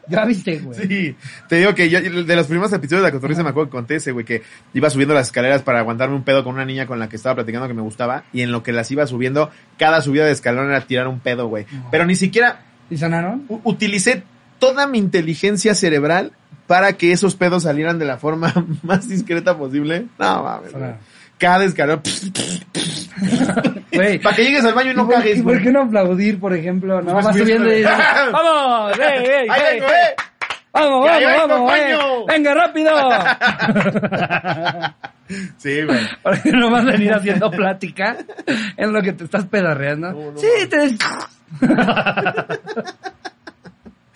Yo avisé, güey. Sí, te digo que yo, de los primeros episodios de la cotorriza me acuerdo que conté ese, güey, que iba subiendo las escaleras para aguantarme un pedo con una niña con la que estaba platicando que me gustaba, y en lo que las iba subiendo, cada subida de escalón era tirar un pedo, güey. Pero ni siquiera ¿Y sonaron? u- utilicé toda mi inteligencia cerebral para que esos pedos salieran de la forma *laughs* más discreta posible. No, mames. Cada escalón. *laughs* Para que llegues al baño y no ¿Y por- cagues, ¿Y por qué no aplaudir, por ejemplo? No, Pues vas muy subiendo y dices, *laughs* ¡Vamos! ¡Ey, ey, ¡Ahí vengo, eh! ¡Vamos, ¡Ya, vamos, vengo, vamos! eh! ¡Venga, rápido! Sí, güey. Porque no vas a venir haciendo plática en lo que te estás. No, no, sí, te...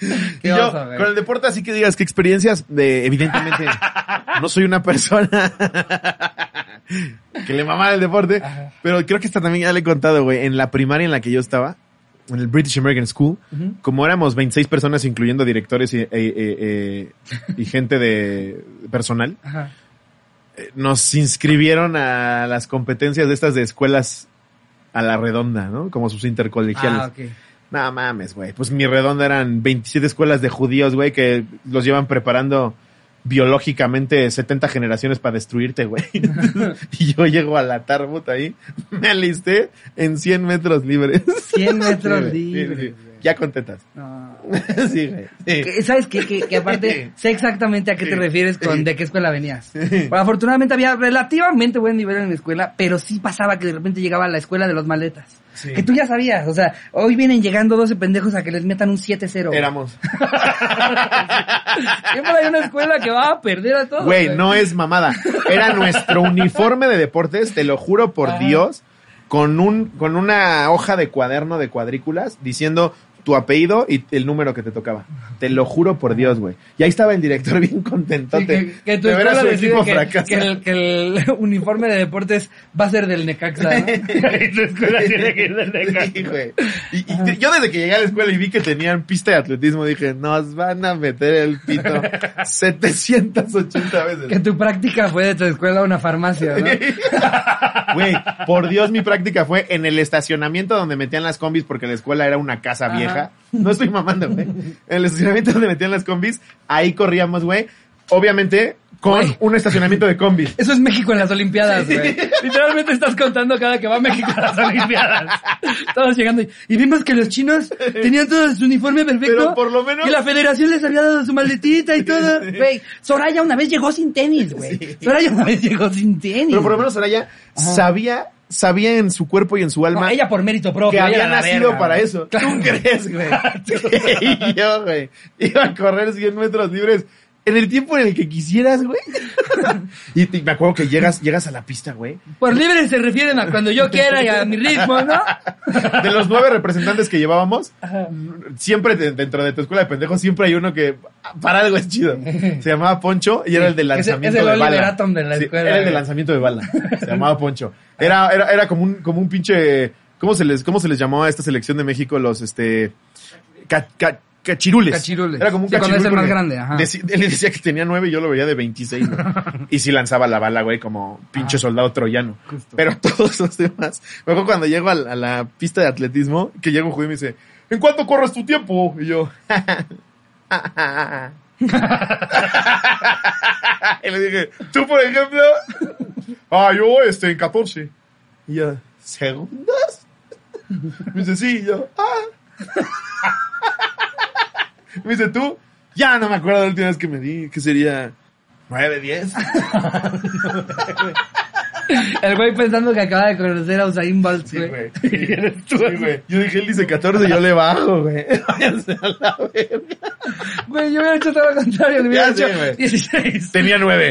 *laughs* Y ¿Qué yo, vas a ver? con el deporte, así que digas que experiencias de, evidentemente, no soy una persona *laughs* que le mamaba el deporte, pero creo que esta también ya le he contado, güey, en la primaria en la que yo estaba, en el British American School, como éramos 26 personas, incluyendo directores y, eh, eh, eh, y gente de personal, Ajá. eh, nos inscribieron a las competencias de estas de escuelas a la redonda, ¿no? Como sus intercolegiales. Ah, ok. No mames, güey. Pues mi redonda eran 27 escuelas de judíos, güey, que los llevan preparando biológicamente 70 generaciones para destruirte, güey. *laughs* y yo llego a la tarbuta ahí, me alisté en 100 metros libres. 100 metros sí, libres. sí. Ya contentas. No. *laughs* sí, güey. Sí. ¿Sabes qué? Que, que aparte sé exactamente a qué te refieres con de qué escuela venías. Bueno, afortunadamente había relativamente buen nivel en mi escuela, pero sí pasaba que de repente llegaba a la escuela de los maletas. Sí. Que tú ya sabías, o sea, hoy vienen llegando 12 pendejos a que les metan un 7-0. güey. Éramos. *laughs* Siempre hay una escuela que va a perder a todos. Güey, no es mamada. Era nuestro uniforme de deportes, te lo juro por Ajá. Dios, con un, con una hoja de cuaderno de cuadrículas diciendo tu apellido y el número que te tocaba. Te lo juro por Dios, güey. Y ahí estaba el director *laughs* bien contentote. Sí, que, que tu de ver a escuela su equipo que, que el, que el *laughs* uniforme de deportes va a ser del Necaxa, ¿no? *laughs* Y tu escuela tiene que ir del Necaxa. Sí, güey. Y, y yo desde que llegué a la escuela y vi que tenían pista de atletismo, dije, nos van a meter el pito 780 veces. Que tu práctica fue de tu escuela a una farmacia, ¿no? Güey, por Dios, mi práctica fue en el estacionamiento donde metían las combis porque la escuela era una casa Ajá. vieja. No estoy mamando, güey. En el estacionamiento donde metían las combis, ahí corríamos, güey. Obviamente, con un estacionamiento de combis. Eso es México en las Olimpiadas, güey. Literalmente estás contando cada que va México a las Olimpiadas. Todos llegando y, y vimos que los chinos tenían todo su uniforme perfecto. Pero por lo menos- Y la federación les había dado su maletita y todo. Güey, Soraya una vez llegó sin tenis, güey. Soraya una vez llegó sin tenis. Pero por lo menos Soraya sabía, sabía en su cuerpo y en su No, alma ella por mérito propio. que había nacido verga, para güey. eso. Claro. ¿Tú crees, güey? *laughs* *laughs* yo, güey, iba a correr 100 metros libres en el tiempo en el que quisieras, güey. *laughs* y, me acuerdo que llegas, llegas a la pista, güey. Por libre se refieren a cuando yo quiera y a mi ritmo, ¿no? *laughs* De los nueve representantes que llevábamos, siempre de- dentro de tu escuela de pendejos, siempre hay uno que para algo es chido. Se llamaba Poncho y era el de Es el- lanzamiento es el de bala. De la Sí, escuela, Era el de lanzamiento de bala. Se llamaba Poncho. Era, era, era como un, como un pinche, ¿cómo se les, cómo se les llamó a esta selección de México los, este, ca- ca- cachirules? Cachirules. Era como un Sí, cuando cachirul es el más grande, ajá. *laughs* él decía que tenía nueve y yo lo veía de 26, güey. *laughs* Y sí lanzaba la bala, güey, como pinche soldado troyano. Justo. Pero *laughs* todos los demás. Me acuerdo cuando llego a, la- a la pista de atletismo, que llega un judío y me dice, ¿en cuánto corres tu tiempo? Y yo, y le dije, ¿tú por ejemplo? Ah, yo, este, en 14. Y yo, ¿segundos? Me dice, sí, y yo, ah. *laughs* Me dice, ¿tú? Ya no me acuerdo de la última vez que me di, que sería 9, 10. *laughs* El güey pensando que acaba de conocer a Usain Bolt, Sí, güey. *laughs* Sí. Yo dije, él dice 14, yo le bajo, güey. Váyanse a la verga. Güey, yo hubiera hecho todo lo contrario, le hubiera hecho güey. 16. Tenía 9.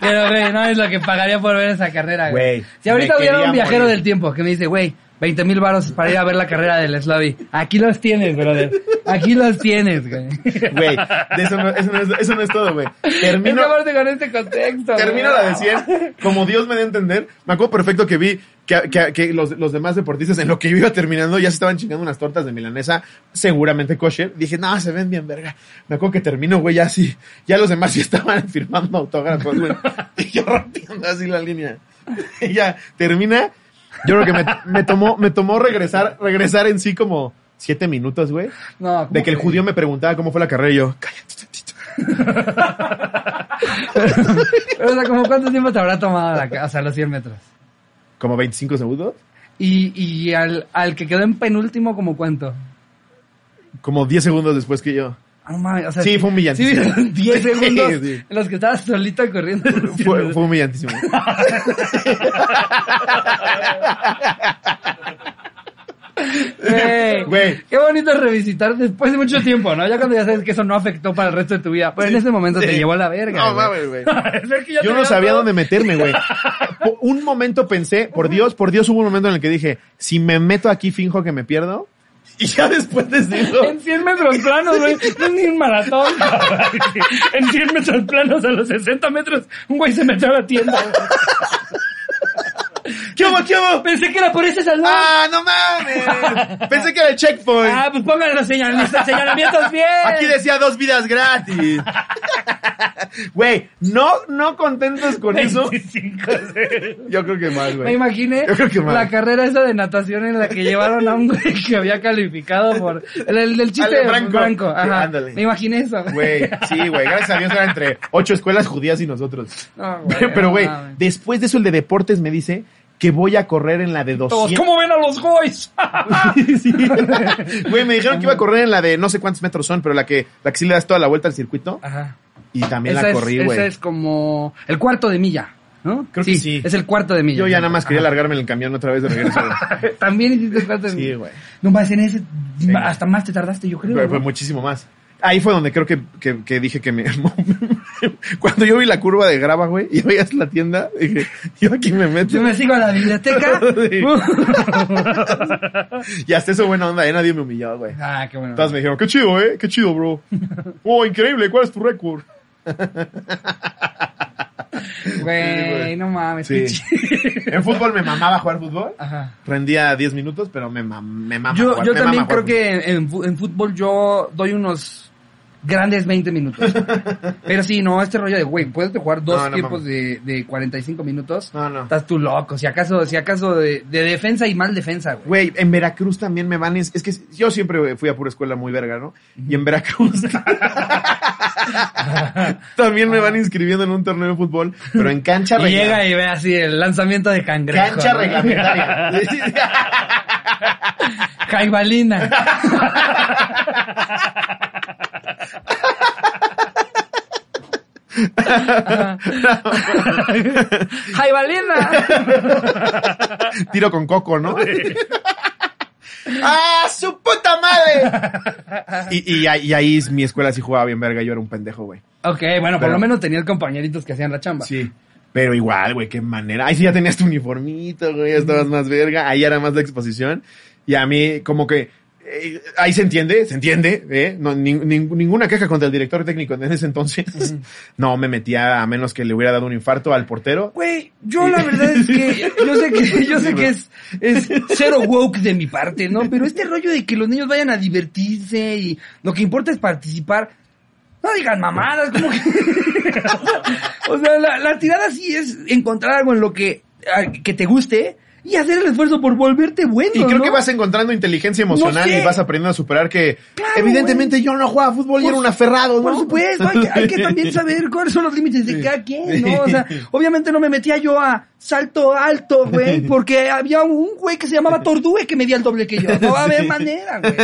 Pero, güey, no es lo que pagaría por ver esa carrera, güey. Si ahorita hubiera un viajero morir. del tiempo que me dice, güey, 20 mil baros para ir a ver la carrera del Slavi. Aquí los tienes, brother. Aquí los tienes, güey. Güey, eso, no, eso, no es, eso no es todo, güey. Termino, con este contexto. termino la de 100, como Dios me da a entender. Me acuerdo perfecto que vi que, que, que los, los demás deportistas, en lo que yo iba terminando, ya se estaban chingando unas tortas de milanesa, seguramente kosher. Dije, no, se ven bien, verga. Me acuerdo que termino, güey, ya así. Ya los demás sí estaban *laughs* firmando autógrafos, güey. Y yo rompiendo así la línea. Y ya, termina. Yo creo que me, me tomó, me tomó regresar, regresar en sí como siete minutos, güey. No, ¿cómo De que el judío me preguntaba cómo fue la carrera y yo, cállate tantito. *laughs* O sea, ¿como cuánto tiempo te habrá tomado la, o sea, los 100 metros? Como 25 segundos. Y, y al, al que quedó en penúltimo, ¿como cuánto? Como 10 segundos después que yo. No mames, o sea, Sí, fue humillantísimo. Sí, 10 *laughs* Sí, segundos sí. en los que estabas solito corriendo. Fue, fue humillantísimo. Güey, *laughs* Güey. Qué bonito revisitar después de mucho tiempo, ¿no? Ya cuando ya sabes que eso no afectó para el resto de tu vida. Pero en ese momento te llevó a la verga. No, mames, güey. *laughs* Yo no sabía todo. dónde meterme, güey. Un momento pensé, por Dios, por Dios, hubo un momento en el que dije, si me meto aquí finjo que me pierdo. Y ya después decido. *laughs* En 100 metros planos, güey. No es ni un maratón. *laughs* en 100 metros planos a los 60 metros, un güey se metió a la tienda. ¿Qué hubo, qué hubo? Pensé que era por ese salón. ¡Ah, no mames! *laughs* Pensé que era el checkpoint. Ah, pues pongan los señal- señalamientos bien. Aquí decía dos vidas gratis. *laughs* Güey, no, no contentos con eso. 25, *laughs* Yo creo que más, Me güey. imaginé Yo creo que más. la carrera esa de natación en la que llevaron a un güey que había calificado por el, el del chiste de Franco. Franco. Ajá. Me imaginé eso. Güey, sí, güey. Gracias a Dios era entre ocho escuelas judías y nosotros. No, güey, Pero, güey, después de eso el de deportes me dice que voy a correr en la de Todos, 200. ¿cómo ven a los boys? *laughs* Sí. *laughs* Güey, me dijeron que iba a correr en la de no sé cuántos metros son, pero la que, la que sí le das toda la vuelta al circuito. Ajá. Y también Esa la corrí, esa güey. es como el cuarto de milla, ¿no? Creo que sí. Es el cuarto de milla. Yo ya nada más quería largarme en el camión otra vez de regreso. *laughs* También hiciste el cuarto de Sí, milla. güey. No más en ese, Sí. hasta más te tardaste, yo creo. ¿no? fue muchísimo más. Ahí fue donde creo que, que, que dije que me... *laughs* Cuando yo vi la curva de grava, güey, y veías la tienda, dije, yo aquí me meto. Yo me sigo a la biblioteca. *laughs* *laughs* Y hasta eso buena onda, eh, nadie me humilló, güey. ah, qué bueno. Todas me dijeron, qué chido, eh, qué chido, bro. Oh, increíble, ¿cuál es tu récord? Güey, no mames. Sí. En fútbol me mamaba jugar fútbol. Ajá. Rendía 10 minutos, pero me, mam- me mama Yo, jugar- yo me también creo que en fútbol yo doy unos grandes 20 minutos. *laughs* Pero sí, no, este rollo de, güey, puedes jugar dos No, no tiempos de, de 45 minutos. No, no. Estás tú loco. Si acaso, si acaso de, de defensa y mal defensa, güey. Güey, en Veracruz también me van... Es, es que yo siempre fui a pura escuela muy verga, ¿no? Y en Veracruz... *laughs* también me van inscribiendo en un torneo de fútbol, pero en cancha Y llega y ve así el lanzamiento de cangrejo. Cancha reglamentaria. *laughs* Jaibalina. Jaibalina. Tiro con coco, ¿no? ¡Ah, su puta madre! *laughs* Y, y, ahí- y ahí mi escuela sí jugaba bien verga, yo era un pendejo, güey. Ok, bueno, por Pero- lo menos tenías compañeritos que hacían la chamba. Sí. Pero igual, güey, qué manera. Ahí sí ya tenías tu uniformito, güey, ya estabas más verga. Ahí era más la exposición. Y a mí, como que, eh, ahí se entiende, se entiende, ¿eh? No, nin- nin- ninguna queja contra el director técnico en ese entonces. No me metía a menos que le hubiera dado un infarto al portero. Güey, yo la verdad es que *laughs* yo sé que yo sé que es, es cero woke de mi parte, ¿no? Pero este rollo de que los niños vayan a divertirse y lo que importa es participar. No digan mamadas, como que *laughs* O sea, la, la tirada sí es encontrar algo en lo que que te guste y hacer el esfuerzo por volverte bueno, Y creo ¿no? que vas encontrando inteligencia emocional sé. y vas aprendiendo a superar que Claro, evidentemente yo no jugaba fútbol y era un aferrado, ¿no? Por supuesto, hay que, hay que también *laughs* saber cuáles son los límites de cada quien, ¿no? O sea, obviamente no me metía yo a salto alto, güey, *laughs* porque había un güey que se llamaba Tordue que medía el doble que yo. No va a haber Sí. manera, güey.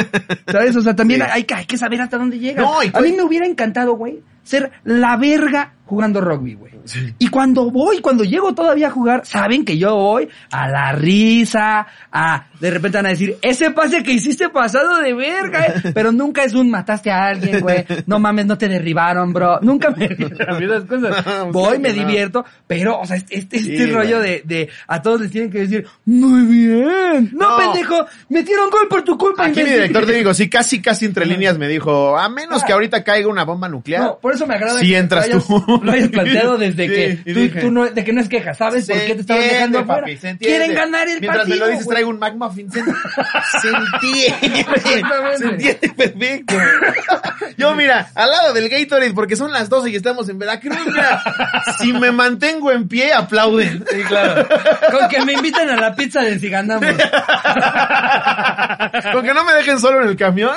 ¿Sabes? O sea, también Sí. hay, que, hay que saber hasta dónde llegas. No, a mí me hubiera encantado, güey, ser la verga jugando rugby, güey. Y cuando voy, cuando llego todavía a jugar, saben que yo voy a la risa, a de repente van a decir, ese pase que hiciste pasado de verga, eh". *laughs* pero nunca es un mataste a alguien, güey. No mames, no te derribaron, bro. Nunca me *laughs* cosas. *laughs* Voy, me divierto, pero, o sea, este, este, este rollo de, de a todos les tienen que decir, muy bien. No, pendejo, metieron gol por tu culpa. Aquí mi director te digo, sí, casi, casi entre líneas me dijo, a menos que ahorita caiga una bomba nuclear. No, por eso me agrada si entras tú. *laughs* lo hayas planteado desde que tú, no, de que no es queja, ¿sabes por qué te estaban dejando afuera? Quieren ganar el Mientras partido. Mientras me lo dices, traigo un McMuffin. Se, *laughs* se entiende. se entiende perfecto. *laughs* Yo, mira, al lado del Gatorade, porque son las 12 y estamos en Veracruz, mira, si me mantengo en pie, aplauden. Sí, claro. Con que me inviten a la pizza de si ganamos. Con que no me dejen solo en el camión.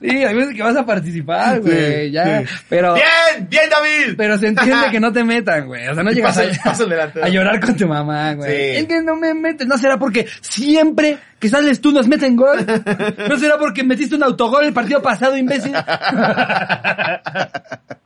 Sí, hay veces que vas a participar, güey, ya. Pero. ¡Bien! ¡Bien, David! Pero se entiende que no te metan, güey. O sea, no llegas a, a, llorar con tu mamá, güey. Sí. Es que no me metes. No será porque siempre que sales tú nos meten gol. No será porque metiste un autogol el partido pasado, imbécil. *laughs*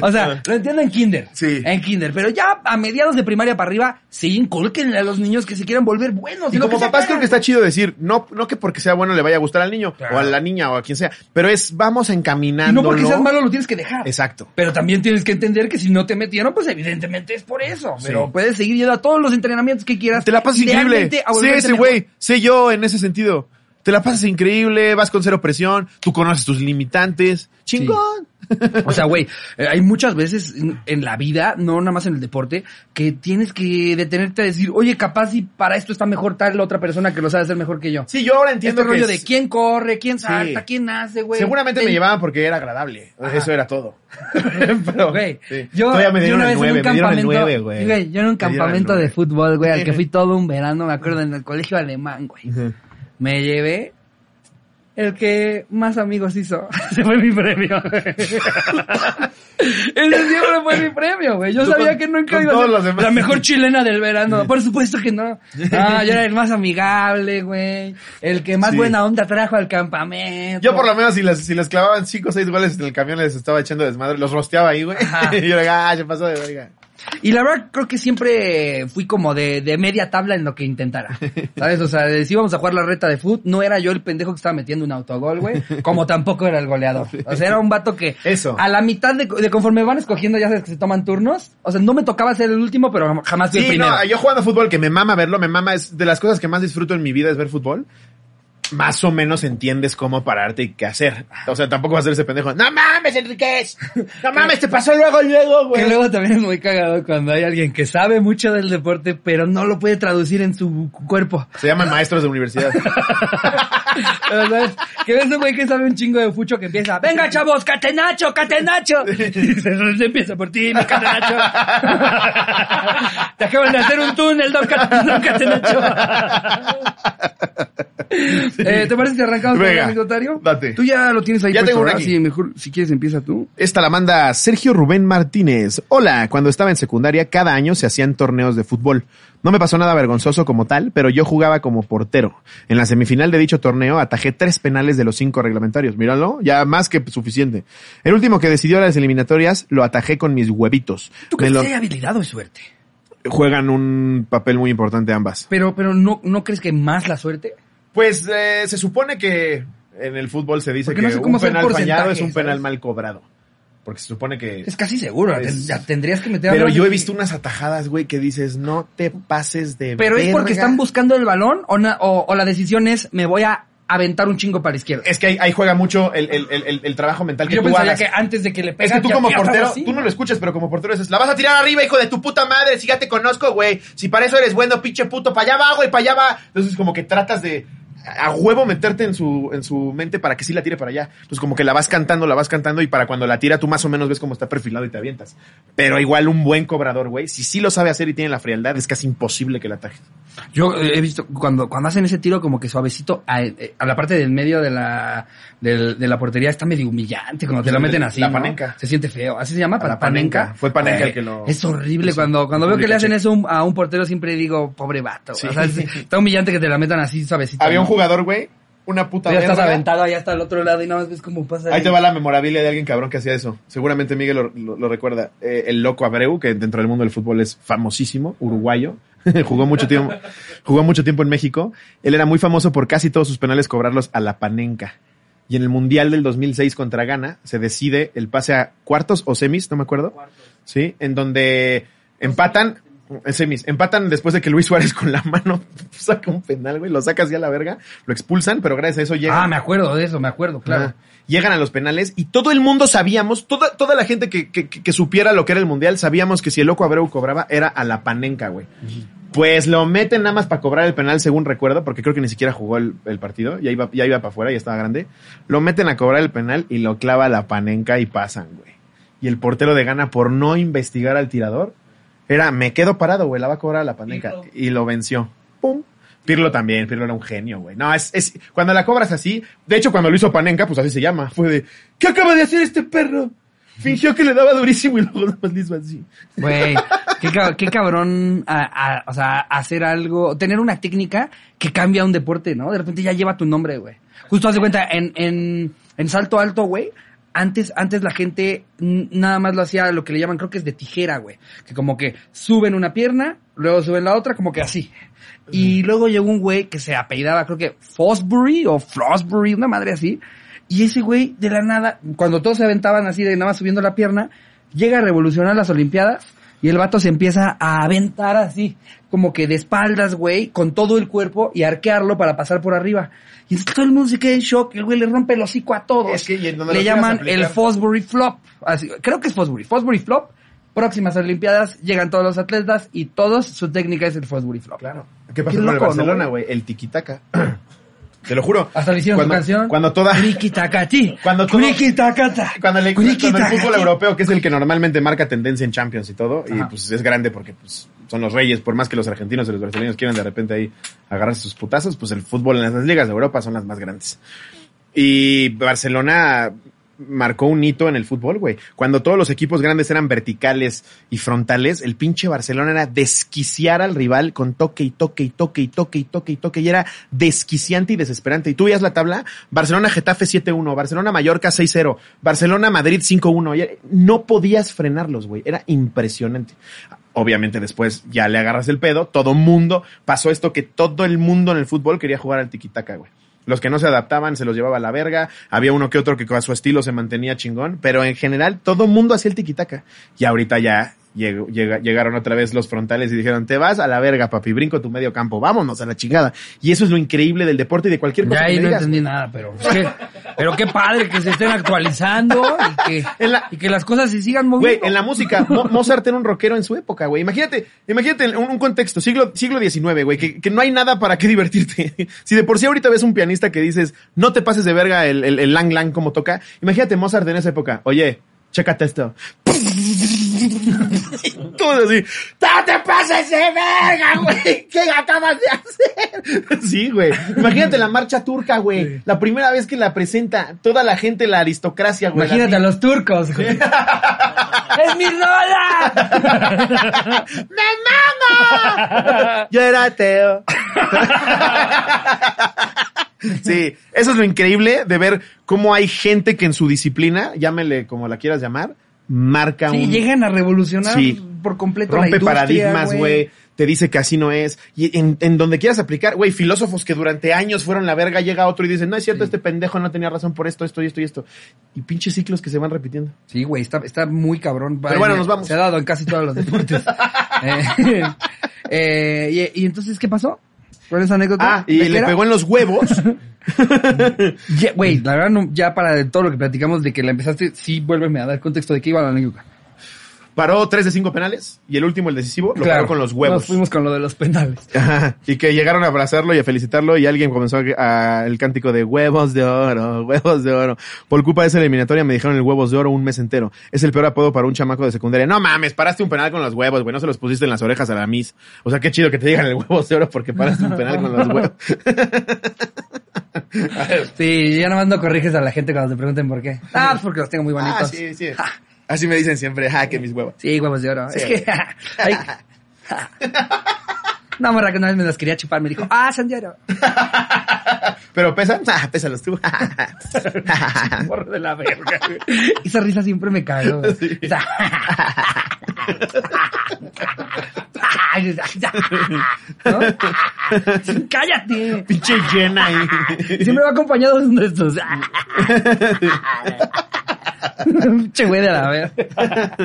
o sea, lo entiendo en kinder. Sí. En kinder. Pero ya a mediados de primaria para arriba, sí inculquenle a los niños que se quieran volver buenos. Y, como papás creo que está chido decir, no, no que porque sea bueno le vaya a gustar al niño, o a la niña, o a quien sea, pero es, vamos encaminando. No porque seas malo lo tienes que dejar. Exacto. Pero también tienes que entender que si no te metieron, pues evidentemente es por eso. Pero puedes seguir yendo a todos los entrenamientos que quieras. Te la pasas increíble. Sé ese güey, sé yo en ese sentido. Te la pasas increíble, vas con cero presión, tú conoces tus limitantes. Chingón. O sea, güey, eh, hay muchas veces en, la vida, no nada más en el deporte, que tienes que detenerte a decir, oye, capaz y para esto está mejor tal otra persona que lo sabe hacer mejor que yo. Sí, yo ahora entiendo este rollo de quién corre, quién salta, quién hace, güey. Seguramente me llevaban porque era agradable. Eso era todo. *laughs* Pero, güey, yo, me una vez en un campamento, güey. Yo en un campamento de fútbol, güey, al que *laughs* fui todo un verano, me acuerdo, en el colegio alemán, güey. Me llevé el que más amigos hizo. *laughs* Ese fue mi premio. Ese siempre fue mi premio, güey. Yo sabía que nunca iba a ser la mejor chilena del verano. Por supuesto que no. *laughs* Ah, yo era el más amigable, güey. El que más buena onda trajo al campamento. Yo por lo menos si les, si les clavaban cinco o seis goles en el camión les estaba echando desmadre. Los rosteaba ahí, güey. *laughs* y yo le ah, se pasó de verga. Y la verdad creo que siempre fui como de, de, media tabla en lo que intentara. *laughs* ¿Sabes? O sea, si íbamos a jugar la reta de fútbol, no era yo el pendejo que estaba metiendo un autogol, güey. *laughs* Como tampoco era el goleador. O sea, era un vato que Eso. a la mitad de, de, conforme van escogiendo, ya sabes que se toman turnos. O sea, no me tocaba ser el último, pero jamás fui el primero. No, yo jugando fútbol que me mama verlo, me mama, es de las cosas que más disfruto en mi vida es ver fútbol más o menos entiendes cómo pararte y qué hacer. O sea, tampoco vas a ser ese pendejo. No mames, Enriquez. No mames, te pasó luego, luego, güey. Que luego también es muy cagado cuando hay alguien que sabe mucho del deporte, pero no lo puede traducir en su cuerpo. Se llaman maestros de universidad. *laughs* *laughs* ¿sabes? Que ves un güey que sabe un chingo de fucho que empieza, venga chavos, catenacho, catenacho. *laughs* Y se, empieza por ti, mi catenacho. *laughs* te acaban de hacer un túnel, don, catenacho. Eh, ¿Te parece que arrancamos con el anecdotario? Date. Tú ya lo tienes ahí. Ya tengo aquí. mejor, si quieres empieza tú. Esta la manda Sergio Rubén Martínez. Hola, cuando estaba en secundaria cada año se hacían torneos de fútbol. No me pasó nada vergonzoso como tal, pero yo jugaba como portero. En la semifinal de dicho torneo atajé tres penales de los cinco reglamentarios. Míralo, ya más que suficiente. El último que decidió las eliminatorias lo atajé con mis huevitos. ¿Tú crees que hay habilidad o suerte? Juegan un papel muy importante ambas. Pero, pero no, ¿no crees que más la suerte? Pues eh, se supone que en el fútbol se dice que un penal fallado es un penal mal cobrado. Porque se supone que... Es casi seguro, ya tendrías que meter... Pero yo he visto unas atajadas, güey, que dices, no te pases de... Pero es porque están buscando el balón o, o, la decisión es, me voy a aventar un chingo para la izquierda. Es que ahí, juega mucho el, el, el, el, trabajo mental que yo tú pensaría que antes de que le pegas... Es que tú como portero, tú no lo escuchas, pero como portero dices, la vas a tirar arriba, hijo de tu puta madre, si ya te conozco, güey. Si para eso eres bueno, pinche puto, para allá va, güey, para allá va. Entonces como que tratas de a huevo meterte en su, en su mente para que sí la tire para allá. Entonces como que la vas cantando, la vas cantando y para cuando la tira tú más o menos ves cómo está perfilado y te avientas. Pero igual un buen cobrador, güey, si sí lo sabe hacer y tiene la frialdad, es casi imposible que la ataje. Yo eh, he visto cuando, cuando hacen ese tiro como que suavecito a, eh, la parte del medio de la, de, la portería está medio humillante cuando te la meten así. La panenca. Se siente feo. ¿Así se llama? La panenca. Fue panenca el que lo... Es horrible cuando, cuando veo que le hacen eso a un portero siempre digo, pobre vato. O sea, *laughs* está humillante que te la metan así suavecito. Había un jugador, güey, una puta Ya estás verga. aventado allá hasta el otro lado y nada más ves cómo pasa. Ahí te va la memorabilia de alguien cabrón que hacía eso. Seguramente Miguel lo, lo- lo recuerda. Eh, el loco Abreu, que dentro del mundo del fútbol es famosísimo, uruguayo. *laughs* jugó mucho tiempo, jugó mucho tiempo en México. Él era muy famoso por casi todos sus penales cobrarlos a la panenca. Y en el Mundial del 2006 contra Ghana se decide el pase a cuartos o semis, no me acuerdo. Sí, en donde empatan, en semis, empatan después de que Luis Suárez con la mano *laughs* saca un penal, güey, lo saca así a la verga, lo expulsan, pero gracias a eso llega. Ah, me acuerdo de eso, me acuerdo, claro. Llegan a los penales y todo el mundo sabíamos, toda, toda la gente que, que, que supiera lo que era el mundial, sabíamos que si el loco Abreu cobraba era a la panenca, güey. Pues lo meten nada más para cobrar el penal, según recuerdo, porque creo que ni siquiera jugó el, el partido, ya iba, ya iba para afuera, ya estaba grande. Lo meten a cobrar el penal y lo clava a la panenca y pasan, güey. Y el portero de gana por no investigar al tirador, era, me quedo parado, güey, la va a cobrar a la panenca. Pirlo. Y lo venció. ¡Pum! Pirlo también, Pirlo era un genio, güey. No, es, es, cuando la cobras así, de hecho cuando lo hizo Panenka, pues así se llama, fue de, ¿qué acaba de hacer este perro? Fingió que le daba durísimo y luego *laughs* nada más le hizo así. Güey, *laughs* qué, cab- qué cabrón, a- a- o sea, hacer algo, tener una técnica que cambia un deporte, ¿no? De repente ya lleva tu nombre, güey. Justo haz de cuenta, en, en, en salto alto, güey, antes, antes la gente nada más lo hacía lo que le llaman, creo que es de tijera, güey. Que como que suben una pierna, luego suben la otra, como que así. Y luego llegó un güey que se apellidaba, creo que Fosbury o Frostbury, una madre así. Y ese güey, de la nada, cuando todos se aventaban así de nada más subiendo la pierna, llega a revolucionar las Olimpiadas y el vato se empieza a aventar así, como que de espaldas, güey, con todo el cuerpo y arquearlo para pasar por arriba. Y entonces todo el mundo se queda en shock, el güey le rompe el hocico a todos. Es que, y en donde le llaman el Fosbury Flop. Así, creo que es Fosbury. Fosbury Flop. Próximas Olimpiadas llegan todos los atletas y todos su técnica es el Fosbury Flop. Claro. ¿Qué pasó Qué con el loco, ¿no, Barcelona, güey? El tiquitaca. *clears throat* Te lo juro. Hasta le hicieron cuando, su canción. Cuando toda... *laughs* Cuando todo-. Cuando, le- cuando el fútbol europeo, que es el que normalmente marca tendencia en Champions y todo, y pues es grande porque pues son los reyes, por más que los argentinos y los brasileños quieran de repente ahí agarrarse sus putazos, pues el fútbol en las ligas de Europa son las más grandes. Y Barcelona marcó un hito en el fútbol, güey. Cuando todos los equipos grandes eran verticales y frontales, el pinche Barcelona era desquiciar al rival con toque y toque y toque y toque y toque y toque y era desquiciante y desesperante. Y tú veías la tabla, Barcelona Getafe 7-1, Barcelona Mallorca 6-0, Barcelona Madrid 5-1. Y No podías frenarlos, güey. Era impresionante. Obviamente después ya le agarras el pedo, todo mundo, pasó esto que todo el mundo en el fútbol quería jugar al tiquitaca, güey. Los que no se adaptaban se los llevaba a la verga. Había uno que otro que a su estilo se mantenía chingón. Pero en general, todo mundo hacía el tiquitaca. Y ahorita ya llegó- llega- llegaron otra vez los frontales y dijeron, te vas a la verga, papi, brinco tu medio campo, vámonos a la chingada. Y eso es lo increíble del deporte y de cualquier cosa Ya ahí no digas. entendí nada, pero que- pero qué padre que se estén actualizando y que, *laughs* En la- y que las cosas se sigan Güey, moviendo. en la música, Mo- Mozart era un rockero en su época, güey. Imagínate, imagínate un, un contexto, siglo, siglo XIX, güey, que, que no hay nada para qué divertirte. *laughs* Si de por sí ahorita ves un pianista que dices, no te pases de verga el, el, el lang lang como toca, imagínate Mozart en esa época. Oye, chécate esto. *laughs* Todo así. ¡No te pases de verga, güey! ¿Qué acabas de hacer? *laughs* Sí, güey. Imagínate la marcha turca, güey. La primera vez que la presenta toda la gente, la aristocracia, güey. Imagínate a los turcos. güey. *laughs* ¡Es mi rola! ¡Me mamo! Yo era ateo. Sí, eso es lo increíble de ver cómo hay gente que en su disciplina, llámele como la quieras llamar, marca Sí, un... llegan a revolucionar Sí. por completo la rompe industria, paradigmas, güey. Te dice que así no es. Y en, en donde quieras aplicar, güey, filósofos que durante años fueron la verga, llega otro y dice, no es cierto, este pendejo no tenía razón por esto, esto y esto y esto. Y pinches ciclos que se van repitiendo. Sí, güey, está, está muy cabrón. Pero bueno, nos vamos. Se ha dado en casi todos los deportes. *laughs* *laughs* Eh, eh, y, y entonces, ¿qué pasó? ¿Cuál es esa anécdota? Ah, y ¿De le pegó en los huevos. *laughs* Güey, la verdad, no, ya para todo lo que platicamos de que la empezaste, sí, vuélveme a dar contexto de qué iba la anécdota. Paró tres de cinco penales y el último, el decisivo, lo paró con los huevos. Nos fuimos con lo de los penales. Ajá, y que llegaron a abrazarlo y a felicitarlo y alguien comenzó a, a- el cántico de huevos de oro, huevos de oro. Por culpa de esa eliminatoria me dijeron el huevos de oro un mes entero. Es el peor apodo para un chamaco de secundaria. No mames, paraste un penal con los huevos, güey, no se los pusiste en las orejas a la miss. O sea, qué chido que te digan el huevos de oro porque paraste un penal con los huevos. *laughs* Sí, ya nomás no corriges a la gente cuando te pregunten por qué. Ah, pues porque los tengo muy bonitos. ah, sí, sí. Así me dicen siempre, ah, que mis huevos. Sí, huevos de oro. Sí. Es que. ay. *laughs* *laughs* Una morra que una vez me las quería chupar me dijo, ah, son de oro. Pero pesan, *laughs* ah, pésalos tú. *laughs* Morro de la verga. Esa risa siempre me. Esa- ¿No? ¡Cállate! Pinche llena ahí. Siempre va acompañado de uno de estos. Pinche güey de la verga.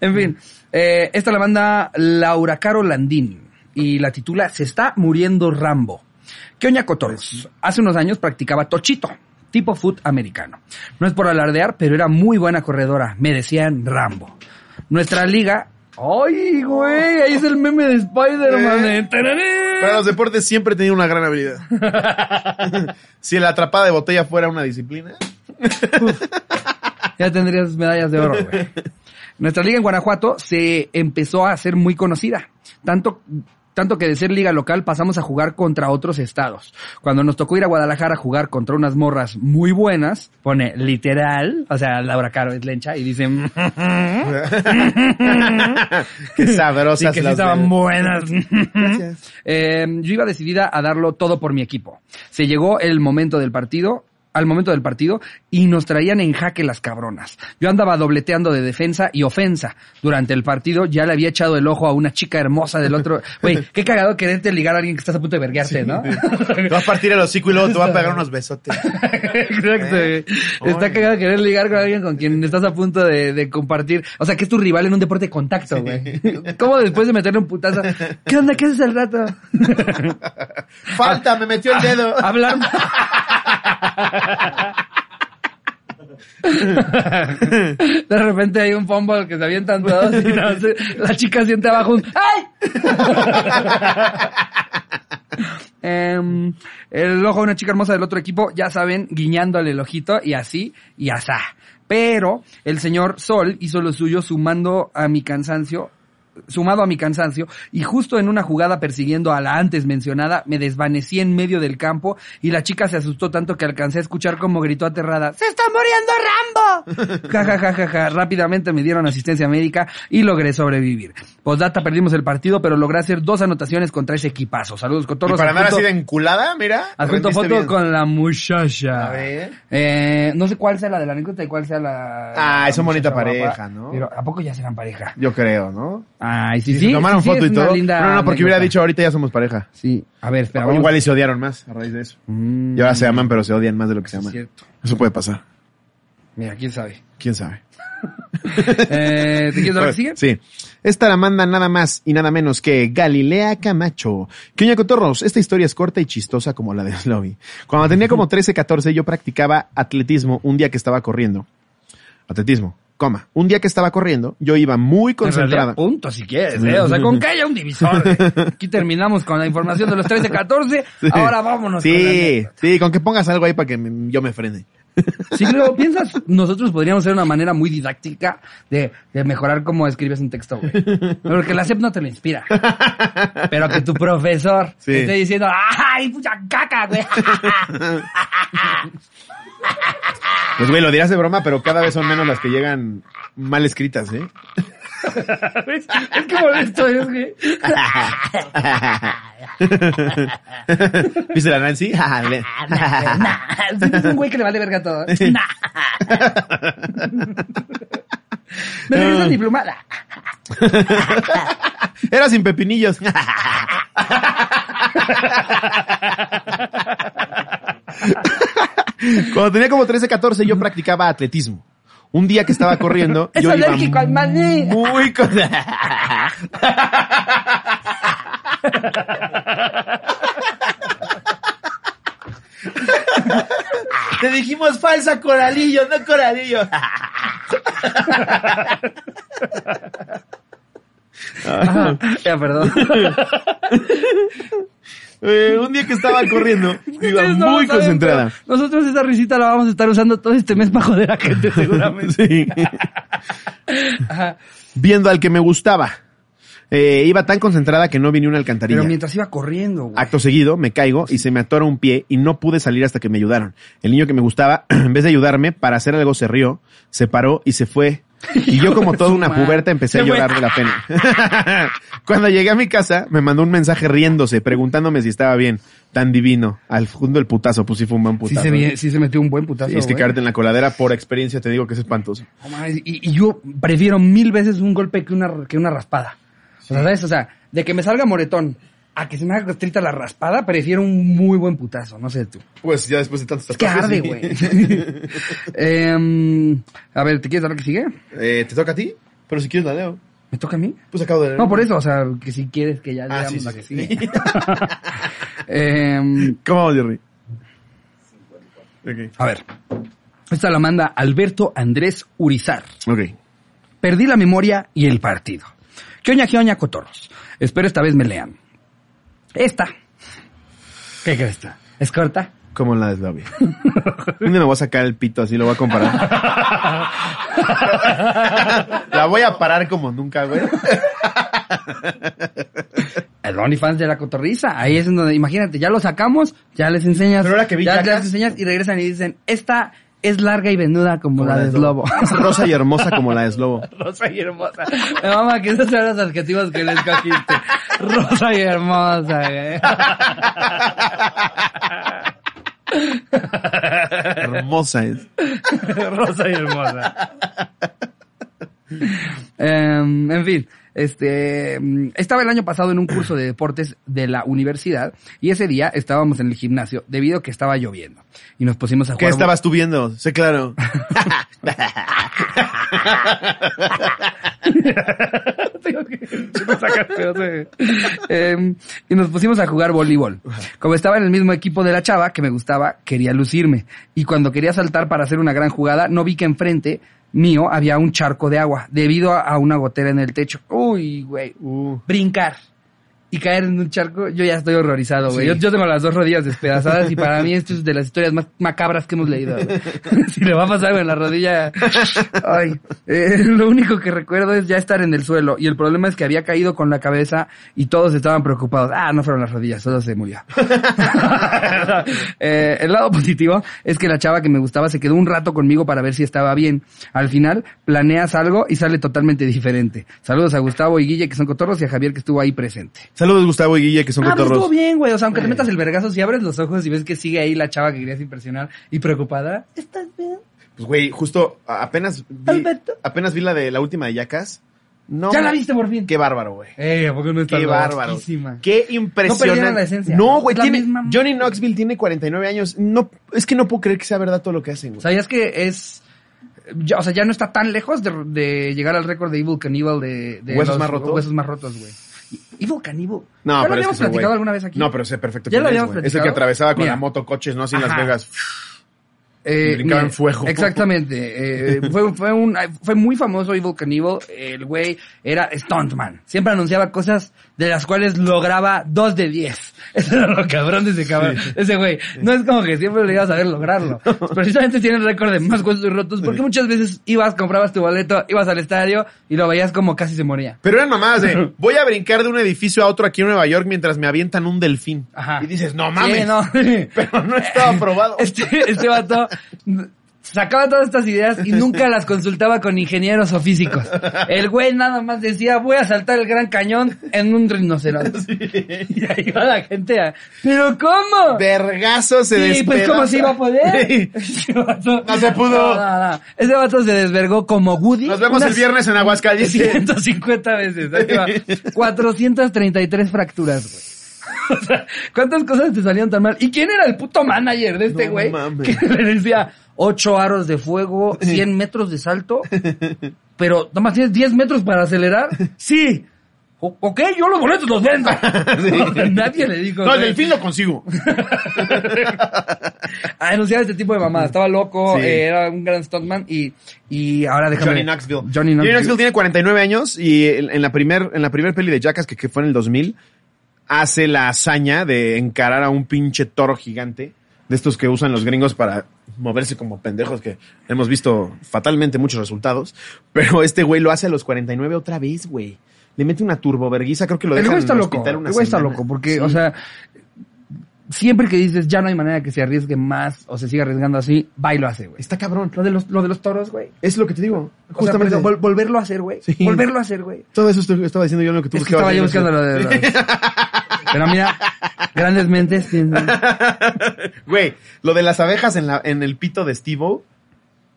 En fin, eh, esta la manda Laura Caro Landín y la titula Se está muriendo Rambo. ¿Qué oña cotorros? Hace unos años practicaba tochito, tipo foot americano. No es por alardear, pero era muy buena corredora. Me decían Rambo. Nuestra liga... ¡Ay, güey! Ahí es el meme de Spider-Man. Eh. eh. Para los deportes siempre he tenido una gran habilidad. *laughs* si la atrapada de botella fuera una disciplina. Ya tendrías medallas de oro, güey. *laughs* Nuestra liga en Guanajuato se empezó a hacer muy conocida. Tanto, tanto que de ser liga local pasamos a jugar contra otros estados. Cuando nos tocó ir a Guadalajara a jugar contra unas morras muy buenas, pone literal, o sea, Laura Caro es lencha y dice, *laughs* Qué sí, sabrosas que sí las estaban de- buenas. Gracias. *laughs* Eh, yo iba decidida a darlo todo por mi equipo. Se llegó el momento del partido, al momento del partido, y nos traían en jaque las cabronas. Yo andaba dobleteando de defensa y ofensa. Durante el partido ya le había echado el ojo a una chica hermosa del otro. *laughs* Güey, qué cagado quererte ligar a alguien que estás a punto de verguearte, ¿no? Te vas a partir el hocico y luego te va a pegar unos besotes. *laughs* Exacto. ¿Eh? Está cagado querer ligar con alguien con quien estás a punto de, de compartir. O sea, que es tu rival en un deporte de contacto, güey. ¿Cómo después de meterle un putazo? ¿Qué onda? ¿Qué haces al rato? *laughs* Falta, me metió el dedo. Hablar. *laughs* De repente hay un fumble que se avientan todos y la chica siente abajo un ¡Ay! *laughs* Em, el ojo de una chica hermosa del otro equipo, ya saben, guiñándole el ojito y así y asá. Pero el señor Sol hizo lo suyo sumando a mi cansancio sumado a mi cansancio, y justo en una jugada persiguiendo a la antes mencionada, me desvanecí en medio del campo y la chica se asustó tanto que alcancé a escuchar como gritó aterrada, ¡Se está muriendo Rambo! *laughs* Ja, ja, ja, ja, ja. Rápidamente me dieron asistencia médica y logré sobrevivir. Postdata, perdimos el partido, pero logré hacer dos anotaciones contra ese equipazo. Saludos, Y cotorros. para andar así de enculada, mira. Adjunto foto bien. con la muchacha. A ver. Eh, no sé cuál sea la de la anécdota y cuál sea la... Ah, la son bonita pareja, guapa. ¿no? Pero ¿a poco ya serán pareja? Yo creo, ¿no? Ay, sí, Sí, sí. se tomaron sí, foto es y una todo. no, no, porque hubiera dicho ahorita ya somos pareja. Sí, a ver, espera. Vamos- igual y se odiaron más a raíz de eso. Mm, Y ahora se aman, pero se odian más de lo que se es aman. cierto. Eso puede pasar. Mira, quién sabe. ¿Quién sabe? *laughs* Eh, ¿Te quieres dar la que sigue? Sí. Esta la manda nada más y nada menos que Galilea Camacho. Que cotorros, esta historia es corta y chistosa como la de Slovi. Cuando tenía como 13, 14, yo practicaba atletismo un día que estaba corriendo. Atletismo, coma. Un día que estaba corriendo, yo iba muy concentrada. punto si quieres, ¿eh? O sea, con que haya un divisor. güey. Aquí terminamos con la información de los 13, 14. *laughs* Ahora vámonos. con Sí, anécdota. sí, con que pongas algo ahí para que me- yo me frene. Si luego piensas, nosotros podríamos ser una manera muy didáctica de, de mejorar cómo escribes un texto, güey. Porque la SEP no te lo inspira. Pero que tu profesor Sí. esté diciendo, ¡ay, pucha caca, güey! Pues güey, lo dirás de broma, pero cada vez son menos las que llegan mal escritas, ¿eh? *laughs* es que molesto es, güey. *laughs* ¿Viste la Nancy? *laughs* Ah, es un güey que le vale verga todo. Me regresas mi plumada. Era sin pepinillos. Cuando tenía como 13, 14 yo practicaba atletismo. Un día que estaba corriendo, *laughs* Es yo iba alérgico al maní. muy *laughs* con... Te dijimos falsa coralillo, no coralillo. Ya, perdón. *laughs* Eh, un día que estaba corriendo, *laughs* iba no muy saben, concentrada. Nosotros esa risita la vamos a estar usando todo este mes para joder a gente *laughs* seguramente. Sí. Ajá. Viendo al que me gustaba. Eh, iba tan concentrada que no vi ni una alcantarilla. Pero mientras iba corriendo, güey. Acto seguido, me caigo y se me atora un pie y no pude salir hasta que me ayudaron. El niño que me gustaba, *clears throat* en vez de ayudarme para hacer algo, se rió, se paró y se fue Y yo como toda una puberta empecé a llorar de la pena. *laughs* Cuando llegué a mi casa, me mandó un mensaje riéndose, preguntándome si estaba bien. Tan divino. Al fondo el putazo, pues sí fue un buen Sí putazo. se, sí se metió un buen putazo. Sí, es que caerte en la coladera, por experiencia te digo que es espantoso. Y, y yo prefiero mil veces un golpe que una, que una raspada. O sea, ¿sabes? O sea, de que me salga moretón a que se me haga costrita la raspada, prefiero un muy buen putazo. No sé tú. Pues ya después de tantos Es que arde, güey. *laughs* Em, a ver, ¿te quieres dar lo que sigue? Eh, ¿Te toca a ti? Pero si quieres la leo. ¿Me toca a mí? Pues acabo de leer. No, por eso, o sea, que si quieres que ya Ah, leamos sí, la que sí. sigue. *laughs* Em, ¿Cómo vamos, Jerry? Ok. a ver, esta la manda Alberto Andrés Urizar. Ok. Perdí la memoria y el partido. ¿Qué oña, qué oña, cotorros? Espero esta vez me lean. Esta. ¿Qué crees tú? ¿Es corta? Como la de Slavi. *laughs* Un me voy a sacar el pito así, lo voy a comparar. *laughs* la voy a parar como nunca, güey. El OnlyFans de la cotorriza. Ahí es en donde, imagínate, ya lo sacamos, ya les enseñas. Pero ahora que vi ya les enseñas y regresan y dicen, esta es larga y venuda como, la, de Slobo. Rosa y hermosa como la de Slobo. *laughs* Rosa y hermosa. Me mama que esos son los adjetivos que le escogiste. Rosa y hermosa, güey. Hermosa es. Rosa y hermosa. Em, en fin, este, mm, estaba el año pasado en un curso de deportes de la universidad y ese día estábamos en el gimnasio debido a que estaba lloviendo y nos pusimos a ¿Qué jugar. estabas tú viendo? Sé claro. *laughs* Pedos de- Em, y nos pusimos a jugar voleibol. Como estaba en el mismo equipo de la chava que me gustaba, quería lucirme. Y cuando quería saltar para hacer una gran jugada, no vi que enfrente mío había un charco de agua debido a, a una gotera en el techo. Uy, güey. Uh. Brincar y caer en un charco, yo ya estoy horrorizado, güey. Sí. Yo, yo tengo las dos rodillas despedazadas y para mí esto es de las historias más macabras que hemos leído. *laughs* si le va a pasar algo en la rodilla, ay, eh, lo único que recuerdo es ya estar en el suelo y el problema es que había caído con la cabeza y todos estaban preocupados. Ah, no fueron las rodillas, solo se murió. *laughs* Eh, el lado positivo es que la chava que me gustaba se quedó un rato conmigo para ver si estaba bien. Al final planeas algo y sale totalmente diferente. Saludos a Gustavo y Guille que son cotorros y a Javier que estuvo ahí presente. Saludos Gustavo y Guille, que son Ah, pero estuvo cotorros. bien, güey. O sea, aunque te Eh. metas el vergazo, si abres los ojos y ves que sigue ahí la chava que querías impresionar y preocupada. ¿Estás bien? Pues güey, justo apenas vi, Alberto. apenas vi la de la última de Yacas. No, ya la viste por fin. Qué bárbaro, güey. Eh, ¿a poco no está Qué bárbaro. Qué No perdieron impresionante. la esencia. No, güey, tiene, misma- Johnny Knoxville tiene 49 años. No, es que no puedo creer que sea verdad todo lo que hacen, güey. ¿Sabías que es... ya- o sea, ya no está tan lejos de, de llegar al récord de Evil Cannibal de, de ¿Huesos los más rotos? Huesos más rotos, güey. Evil Cannibal. No, ¿Ya lo pero es que habíamos platicado güey- alguna vez aquí? No, pero sé perfecto ¿Ya lo es, habíamos güey. Es el que platicado? atravesaba con Mira. la moto coches, ¿no? Así en Las. Vegas. Eh, brincaba en fuego. Exactamente. eh, fue, fue, un, fue muy famoso Evil Cannibal. El güey era stuntman. Siempre anunciaba cosas de las cuales lograba dos de diez. *laughs* Eso era lo cabrón de ese cabrón. Ese güey. No es como que siempre le ibas a ver lograrlo. *laughs* Precisamente tiene el récord de más huesos rotos porque muchas veces ibas, comprabas tu boleto, ibas al estadio y lo veías como casi se moría. Pero eran mamadas de, *laughs* voy a brincar de un edificio a otro aquí en Nueva York mientras me avientan un delfín. Ajá. Y dices, no mames. Sí, no. Pero no estaba probado. Este, este vato sacaba todas estas ideas y nunca *laughs* las consultaba con ingenieros o físicos. El güey nada más decía, voy a saltar el Gran Cañón en un rinoceronte. *laughs* Y ahí va la gente a, ¿pero cómo? Vergazo se Sí, pues. ¿cómo se iba a poder? *laughs* Sí. Ese vato- No se pudo. No, no, no. Ese vato se desvergó como Woody. Nos vemos el viernes en Aguascalientes. 150 veces. Ahí te va. 433 fracturas, güey. *laughs* O sea, ¿cuántas cosas te salieron tan mal? ¿Y quién era el puto manager de este güey? que le decía, ocho aros de fuego, 100 metros de salto, *laughs* pero nomás tienes 10 metros para acelerar. Sí. O- ok, yo los boletos los vendo. *laughs* Nadie le dijo. No, el güey, delfín lo consigo. a anunciar este tipo de mamada. Estaba loco, Sí. eh, era un gran stuntman y, y ahora déjame... Johnny Knoxville. Johnny Knoxville. tiene 49 años y en en la primer, en la primer peli de Jackass, que, que fue en el 2000, hace la hazaña de encarar a un pinche toro gigante, de estos que usan los gringos para moverse como pendejos, que hemos visto fatalmente muchos resultados. Pero este güey lo hace a los 49 otra vez, güey. Le mete una turboverguiza, creo que lo El dejan güey está en el loco. El güey está loco porque, Sí. o sea, siempre que dices ya no hay manera que se arriesgue más o se siga arriesgando así, va y lo hace, güey. Está cabrón. Lo de los, lo de los toros, güey. Es lo que te digo. O sea, Justamente. vol- volverlo a hacer, güey. Sí. Volverlo a hacer, güey. Todo eso estaba diciendo yo lo que tú Es que estaba yo buscando lo de... lo de- *laughs* Pero mira, grandes mentes tienen... *laughs* Güey, lo de las abejas en, la, en el pito de Steve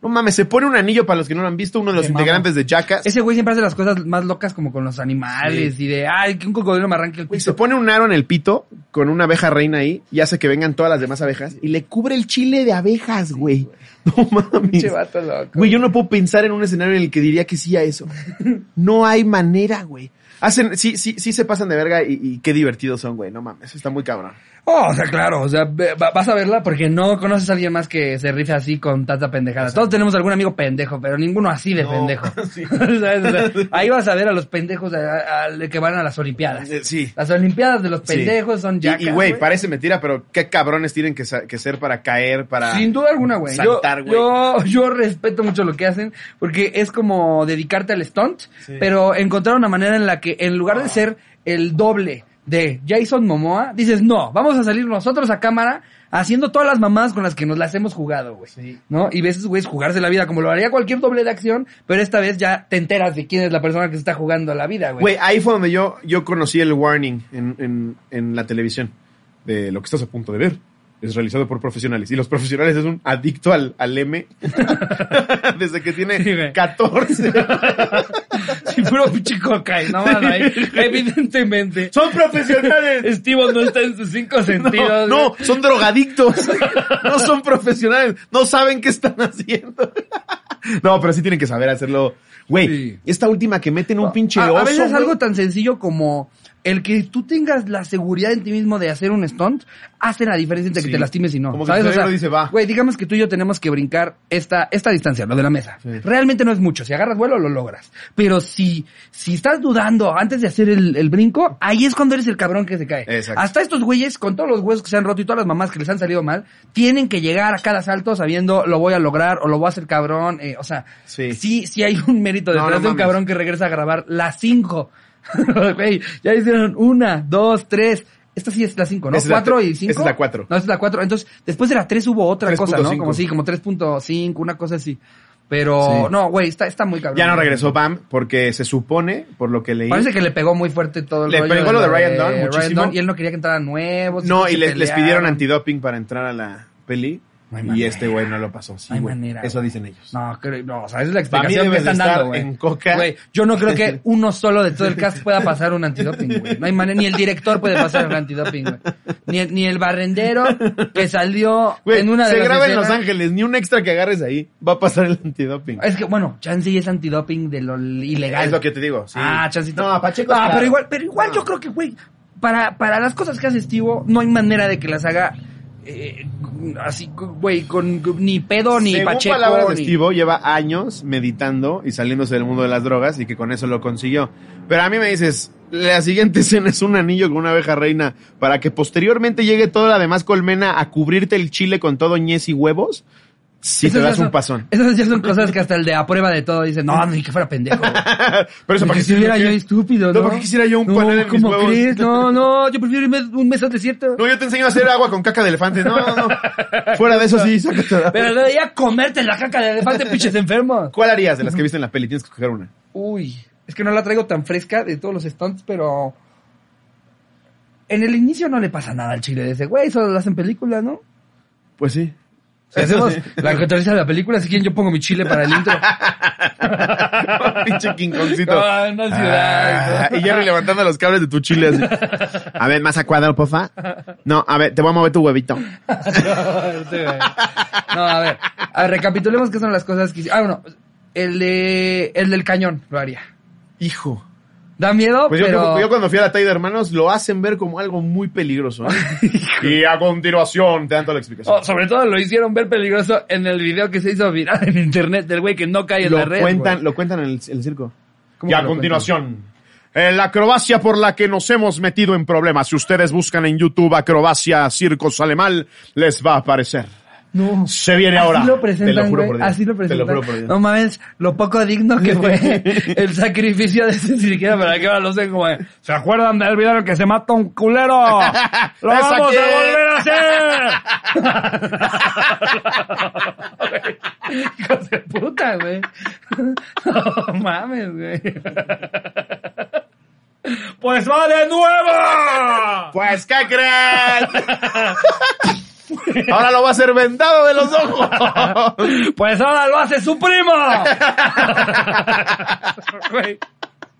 No mames, se pone un anillo para los que no lo han visto, uno de los integrantes de Jackass. Ese güey siempre hace las cosas más locas como con los animales y de, ay, que un cocodrilo me arranque el Güey, se piso. pone un aro en el pito con una abeja reina ahí y hace que vengan todas las demás abejas y le cubre el chile de abejas, güey. *laughs* No mames. Pinche vato loco. Güey, yo no puedo pensar en un escenario en el que diría que sí a eso. *laughs* No hay manera, güey. Hacen, sí, sí, sí se pasan de verga y, y qué divertidos son, güey. No mames, está muy cabrón. Oh, o sea, claro, o sea, vas a verla porque no conoces a alguien más que se rife así con tanta pendejada. Todos tenemos algún amigo pendejo, pero ninguno así de No, pendejo. *laughs* sí. ¿Sabes? *laughs* O sea, *laughs* ahí vas a ver a los pendejos a- a- que van a las Olimpiadas. Eh, Sí. Las Olimpiadas de los Sí. pendejos son ya. Y, güey, parece mentira, pero qué cabrones tienen que, ser para caer, para... Sin duda alguna, güey. Saltar, güey. yo, yo respeto mucho lo que hacen porque es como dedicarte al stunt, Sí. pero encontrar una manera en la que en lugar de ser el doble de Jason Momoa, dices, no, vamos a salir nosotros a cámara haciendo todas las mamadas con las que nos las hemos jugado, güey. Sí. ¿No? Y ves esos güeyes jugarse la vida como lo haría cualquier doble de acción, pero esta vez ya te enteras de quién es la persona que se está jugando la vida, güey. Güey, ahí fue donde yo, yo conocí el warning en, en, en la televisión de lo que estás a punto de ver. Es realizado por profesionales. Y los profesionales es un adicto al, al M *laughs* desde que tiene güey. 14. *laughs* Sí, puro pinche coca, y no ahí. Evidentemente. ¡Son profesionales! Steve no está en sus cinco *laughs* sentidos. no, son drogadictos. No son profesionales. No saben qué están haciendo. No, pero sí tienen que saber hacerlo. Güey, Sí. esta última que meten un pinche a, oso. a veces güey. algo tan sencillo como el que tú tengas la seguridad en ti mismo de hacer un stunt hace la diferencia entre Sí. que te lastimes y no. Como que ¿sabes? O sea, cerebro dice, va. Güey, digamos que tú y yo tenemos que brincar esta, esta distancia, lo de la mesa. Sí. Realmente no es mucho. Si agarras vuelo, lo logras. Pero si, si estás dudando antes de hacer el, el brinco, ahí es cuando eres el cabrón que se cae. Exacto. Hasta estos güeyes, con todos los huesos que se han roto y todas las mamás que les han salido mal, tienen que llegar a cada salto sabiendo lo voy a lograr o lo voy a hacer cabrón. eh, o sea, Sí. sí, sí hay un mérito No, detrás no de un mames. cabrón que regresa a grabar las cinco. *laughs* Güey, ya hicieron una, dos, tres. Esta sí es la cinco, ¿no? Esa es la ¿Cuatro tre- y cinco? esa es la cuatro. No, esa es la cuatro. Entonces, después de la tres hubo otra cosa, ¿no? 3.5. Como sí, como 3.5, una cosa así. Pero, Sí. no, güey, está, está muy cabrón. Ya no regresó Bam porque se supone, por lo que leí. Parece que le pegó muy fuerte todo el Le rollo pegó lo de Ryan Dunn muchísimo. y él no quería que entraran nuevos. No, y les, les pidieron antidoping para entrar a la peli. No y manera. este güey no lo pasó. Sí, No hay manera, Eso dicen ellos. No, creo, no, o sea, esa es la mí explicación que están estar dando, güey. en coca. Yo no creo que *laughs* uno solo de todo el cast pueda pasar un antidoping, güey. No hay manera, ni el director puede pasar un antidoping, güey. Ni el, ni el barrendero que salió en una de se las graba en Los Ángeles, ni un extra que agarres ahí va a pasar el antidoping. Es que, bueno, Chansey es antidoping de lo ilegal. Es lo que te digo, sí. Ah, Chancito. No, Pacheco. Ah, claro. pero igual, pero igual No. yo creo que, güey, para, para las cosas que hace Estivo, no hay manera de que las haga eh, así, güey, con ni pedo ni Según Pacheco. palabras de ni- Estivo, lleva años meditando y saliéndose del mundo de las drogas y que con eso lo consiguió. Pero a mí me dices, la siguiente *laughs* escena es un anillo con una abeja reina para que posteriormente llegue toda la demás colmena a cubrirte el chile con todo ñez y huevos. Sí Esas te das son- un pasón. Esas ya son cosas que hasta el de a prueba de todo dice, no, ni que fuera pendejo. *laughs* Pero eso para que estuviera yo estúpido, ¿no? No, porque quisiera yo un no, panel en mis ¿cómo huevos. crees? No, *laughs* no, yo prefiero irme un mes al desierto. No, yo te enseño a hacer agua con caca de elefante. No, no, no. Fuera de eso sí, sácate. Pero no ya comerte la caca de elefante, *laughs* pinches enfermos. ¿Cuál harías de las que viste en la peli? Tienes que escoger una. Uy, es que no la traigo tan fresca de todos los stunts, pero... En el inicio no le pasa nada al chile de ese güey, solo lo hacen película, ¿no? Pues sí. Si hacemos *laughs* la contabilidad de la película, si quieren yo pongo mi chile para el intro. *laughs* Pinche. Ah, en una ciudad. Ah, y Jerry levantando los cables de tu chile así. A ver, más a cuadro, porfa. No, a ver, te voy a mover tu huevito. *laughs* No, a ver, a ver, recapitulemos qué son las cosas que Ah, bueno, el de, el del cañón lo haría. Hijo. Da miedo, Pues yo, pero... yo cuando fui a la talla de hermanos lo hacen ver como algo muy peligroso. ¿eh? *laughs* y a continuación te dan toda la explicación. Oh, sobre todo lo hicieron ver peligroso en el video que se hizo viral en internet del güey que no cae en lo la red. cuentan, lo cuentan en el, circo. ¿Cómo Y a continuación, eh, la acrobacia por la que nos hemos metido en problemas. Si ustedes buscan en YouTube acrobacia circo sale mal, les va a aparecer. No. Se viene ahora. Así lo Te lo juro güey, por Dios. Así lo Te presentan. lo juro por Dios. No mames, lo poco digno que fue *laughs* el sacrificio de ese siquiera para que ahora lo sé como ¿Se acuerdan del video en el que se mata un culero? *laughs* ¡Lo ¿Esa vamos quién? a volver a hacer! Hijos de puta, güey. No mames, güey. Pues va de nuevo. Pues, ¿qué creen? *laughs* *laughs* Ahora lo va a hacer vendado de los ojos. *laughs* Pues ahora lo hace su primo.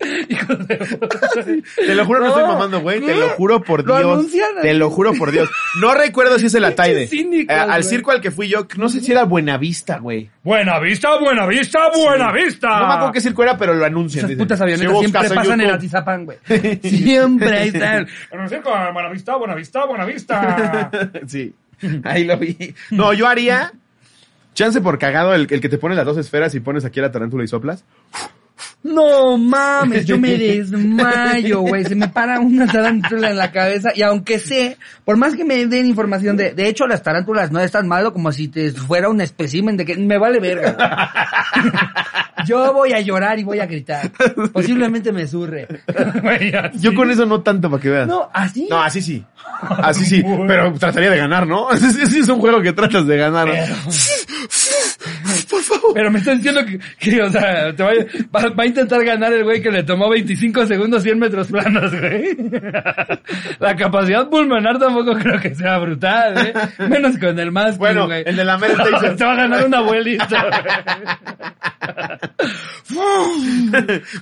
*laughs* Te lo juro, no, estoy No, mamando, güey. Te lo juro por Lo Dios. anuncian Te lo juro por Dios. No recuerdo si es el Ataide. cínicos, Eh, al circo al que fui yo, no sé si era Buenavista, güey. Buena vista, buena vista, buena vista. No me acuerdo qué circo era, pero lo anuncian. Esas putas Si avionetas buscas siempre en pasan en YouTube. Atizapán, güey. Siempre ahí están. En un circo, buena vista, buena vista, buena vista. sí. *laughs* Ahí lo vi. No, yo haría. Chance por cagado el, el que te pone las dos esferas y pones aquí la tarántula y soplas. No mames, yo me desmayo, güey. Se me para una tarántula en la cabeza. Y aunque sé, por más que me den información de, de hecho las tarántulas no es tan malo como si te fuera un espécimen de que me vale verga. *laughs* Yo voy a llorar y voy a gritar. Posiblemente me surre. Yo con eso no tanto para que veas. No, así. No, así sí. Así sí. Pero trataría de ganar, ¿no? *laughs* Sí, sí es un juego que tratas de ganar. ¿no? Por favor. Pero me estás diciendo que, que, o sea, te va, va, va a intentar ganar el güey que le tomó 25 segundos 100 metros planos, güey. *laughs* La capacidad pulmonar tampoco creo que sea brutal, ¿eh? Menos con el más Bueno, güey. el de la Mel. *laughs* Te va a ganar un abuelito, *laughs*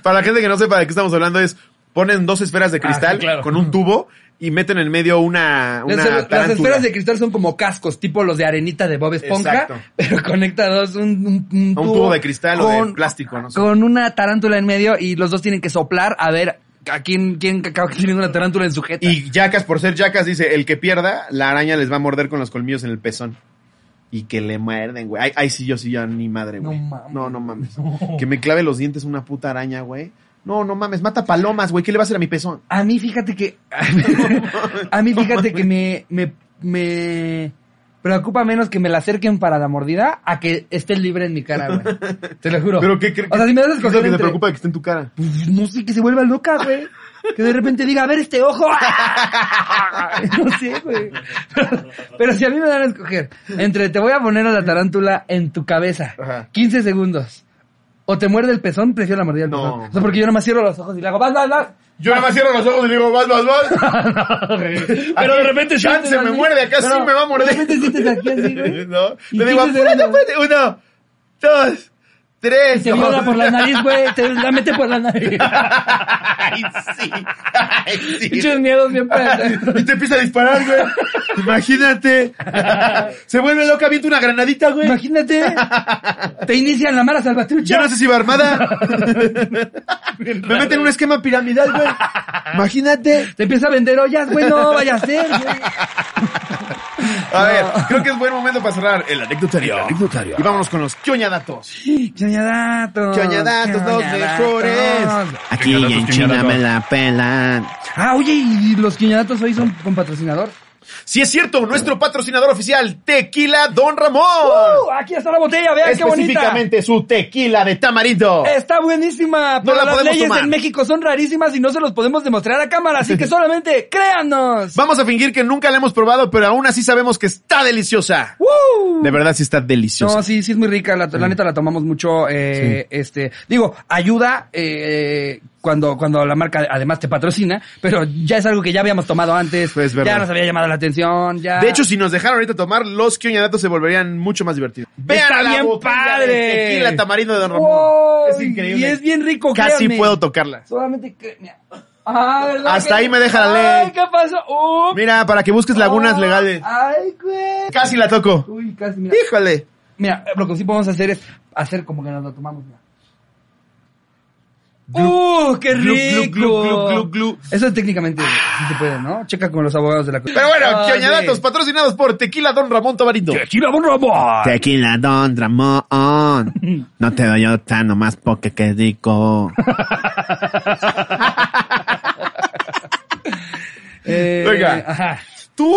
Para la gente que no sepa de qué estamos hablando es, ponen dos esferas de cristal Ah, sí, claro. con un tubo y meten en el medio una, una Las, las esferas de cristal son como cascos, tipo los de arenita de Bob Esponja, Exacto. *laughs* pero conecta dos, un, un, un A un tubo de cristal o de plástico, no sé. Con una tarántula en medio y los dos tienen que soplar a ver a quién, quién acaba teniendo una tarántula en su jeta. Y Jackas, por ser Jackas, dice, el que pierda, la araña les va a morder con los colmillos en el pezón. Y que le muerden, güey. Ay, ay, sí, yo sí, ya ni madre, güey. No mames. No, no mames. *laughs* Que me clave los dientes una puta araña, güey. No, no mames, mata palomas, güey. ¿Qué le va a hacer a mi pezón? A mí fíjate que *laughs* a mí fíjate que me, me me preocupa menos que me la acerquen para la mordida a que esté libre en mi cara, güey. *laughs* Te lo juro. Pero qué crees O sea, si me das a ¿Qué es lo escoger te preocupa de que esté en tu cara? Pues, no sé, que se vuelva loca, güey. Que de repente diga, a ver este ojo. *laughs* No sé, güey. Pero si a mí me dan a escoger entre te voy a poner a la tarántula en tu cabeza, Ajá. 15 segundos, o te muerde el pezón, prefiero la mordida del No. pezón. O sea, porque yo nomás cierro los ojos y le hago, vas, vas, vas. Yo nada más cierro los ojos y le digo, vas, vas, vas. *laughs* Pero de repente Chance sientes me así. muerde, acá sí me va a morder. De repente sientes aquí así, güey. *laughs* No. Le digo, 15 apúrate, apúrate. Uno, dos, tres. Te viola por la nariz, güey. Te la mete por la nariz. *laughs* Ay, sí. Ay, sí. Pinches miedos bien pendejos. Y te empieza a disparar, güey. Imagínate. Se vuelve loca, avienta una granadita, güey. Imagínate. Te inician la mala salvatrucha. Yo no sé si va armada. *laughs* Me meten en un esquema piramidal, güey. Imagínate. Te empieza a vender ollas, güey. No vaya a ser, güey. A ver, creo que es buen momento para cerrar el anecdotario. Y vámonos con los kioñadatos. Choñadatos. Choñadatos, los mejores. Aquí en China me la pelan. Ah, oye, y los quiñadatos hoy son con patrocinador. Si es cierto, nuestro patrocinador oficial, Tequila Don Ramón. ¡Uh! Aquí está la botella, vean qué bonita. Específicamente su tequila de tamarindo. Está buenísima, No pero la las leyes tomar. en México son rarísimas y no se los podemos demostrar a cámara, así que *laughs* solamente créannos. Vamos a fingir que nunca la hemos probado, pero aún así sabemos que está deliciosa. ¡Woo! De verdad sí está deliciosa. No, sí, sí es muy rica, la, la neta la tomamos mucho, eh, este, digo, ayuda, eh, cuando, cuando la marca además te patrocina, pero ya es algo que ya habíamos tomado antes, Pues, verdad. ya nos había llamado la atención, ya. De hecho, si nos dejaran ahorita tomar, los quioñadatos se volverían mucho más divertidos. Vean a la bien padre. Tequila tamarindo de Don Ramón. ¡Wow! Es increíble. Y es bien rico, Casi créanme. puedo tocarla. Solamente que. Ah, ¿verdad Hasta que- ahí me deja la Ay, ley. ¿qué pasó? Uh, Mira, para que busques lagunas oh, legales. Ay, güey. Casi la toco. Uy, casi, mira. Híjole. Mira, lo que sí podemos hacer es hacer como que nos lo tomamos. Mira. ¡Uh, qué rico! glu, glu, glu, glu, glu. Eso técnicamente sí se puede, ¿no? Checa con los abogados de la Pero bueno, Ah, quioñadatos sí. patrocinados por Tequila Don Ramón Tamarindo. Tequila Don Ramón. Tequila Don Ramón. *laughs* No te doy otra nomás porque que rico. *laughs* Eh, Venga. Ajá. ¿Tú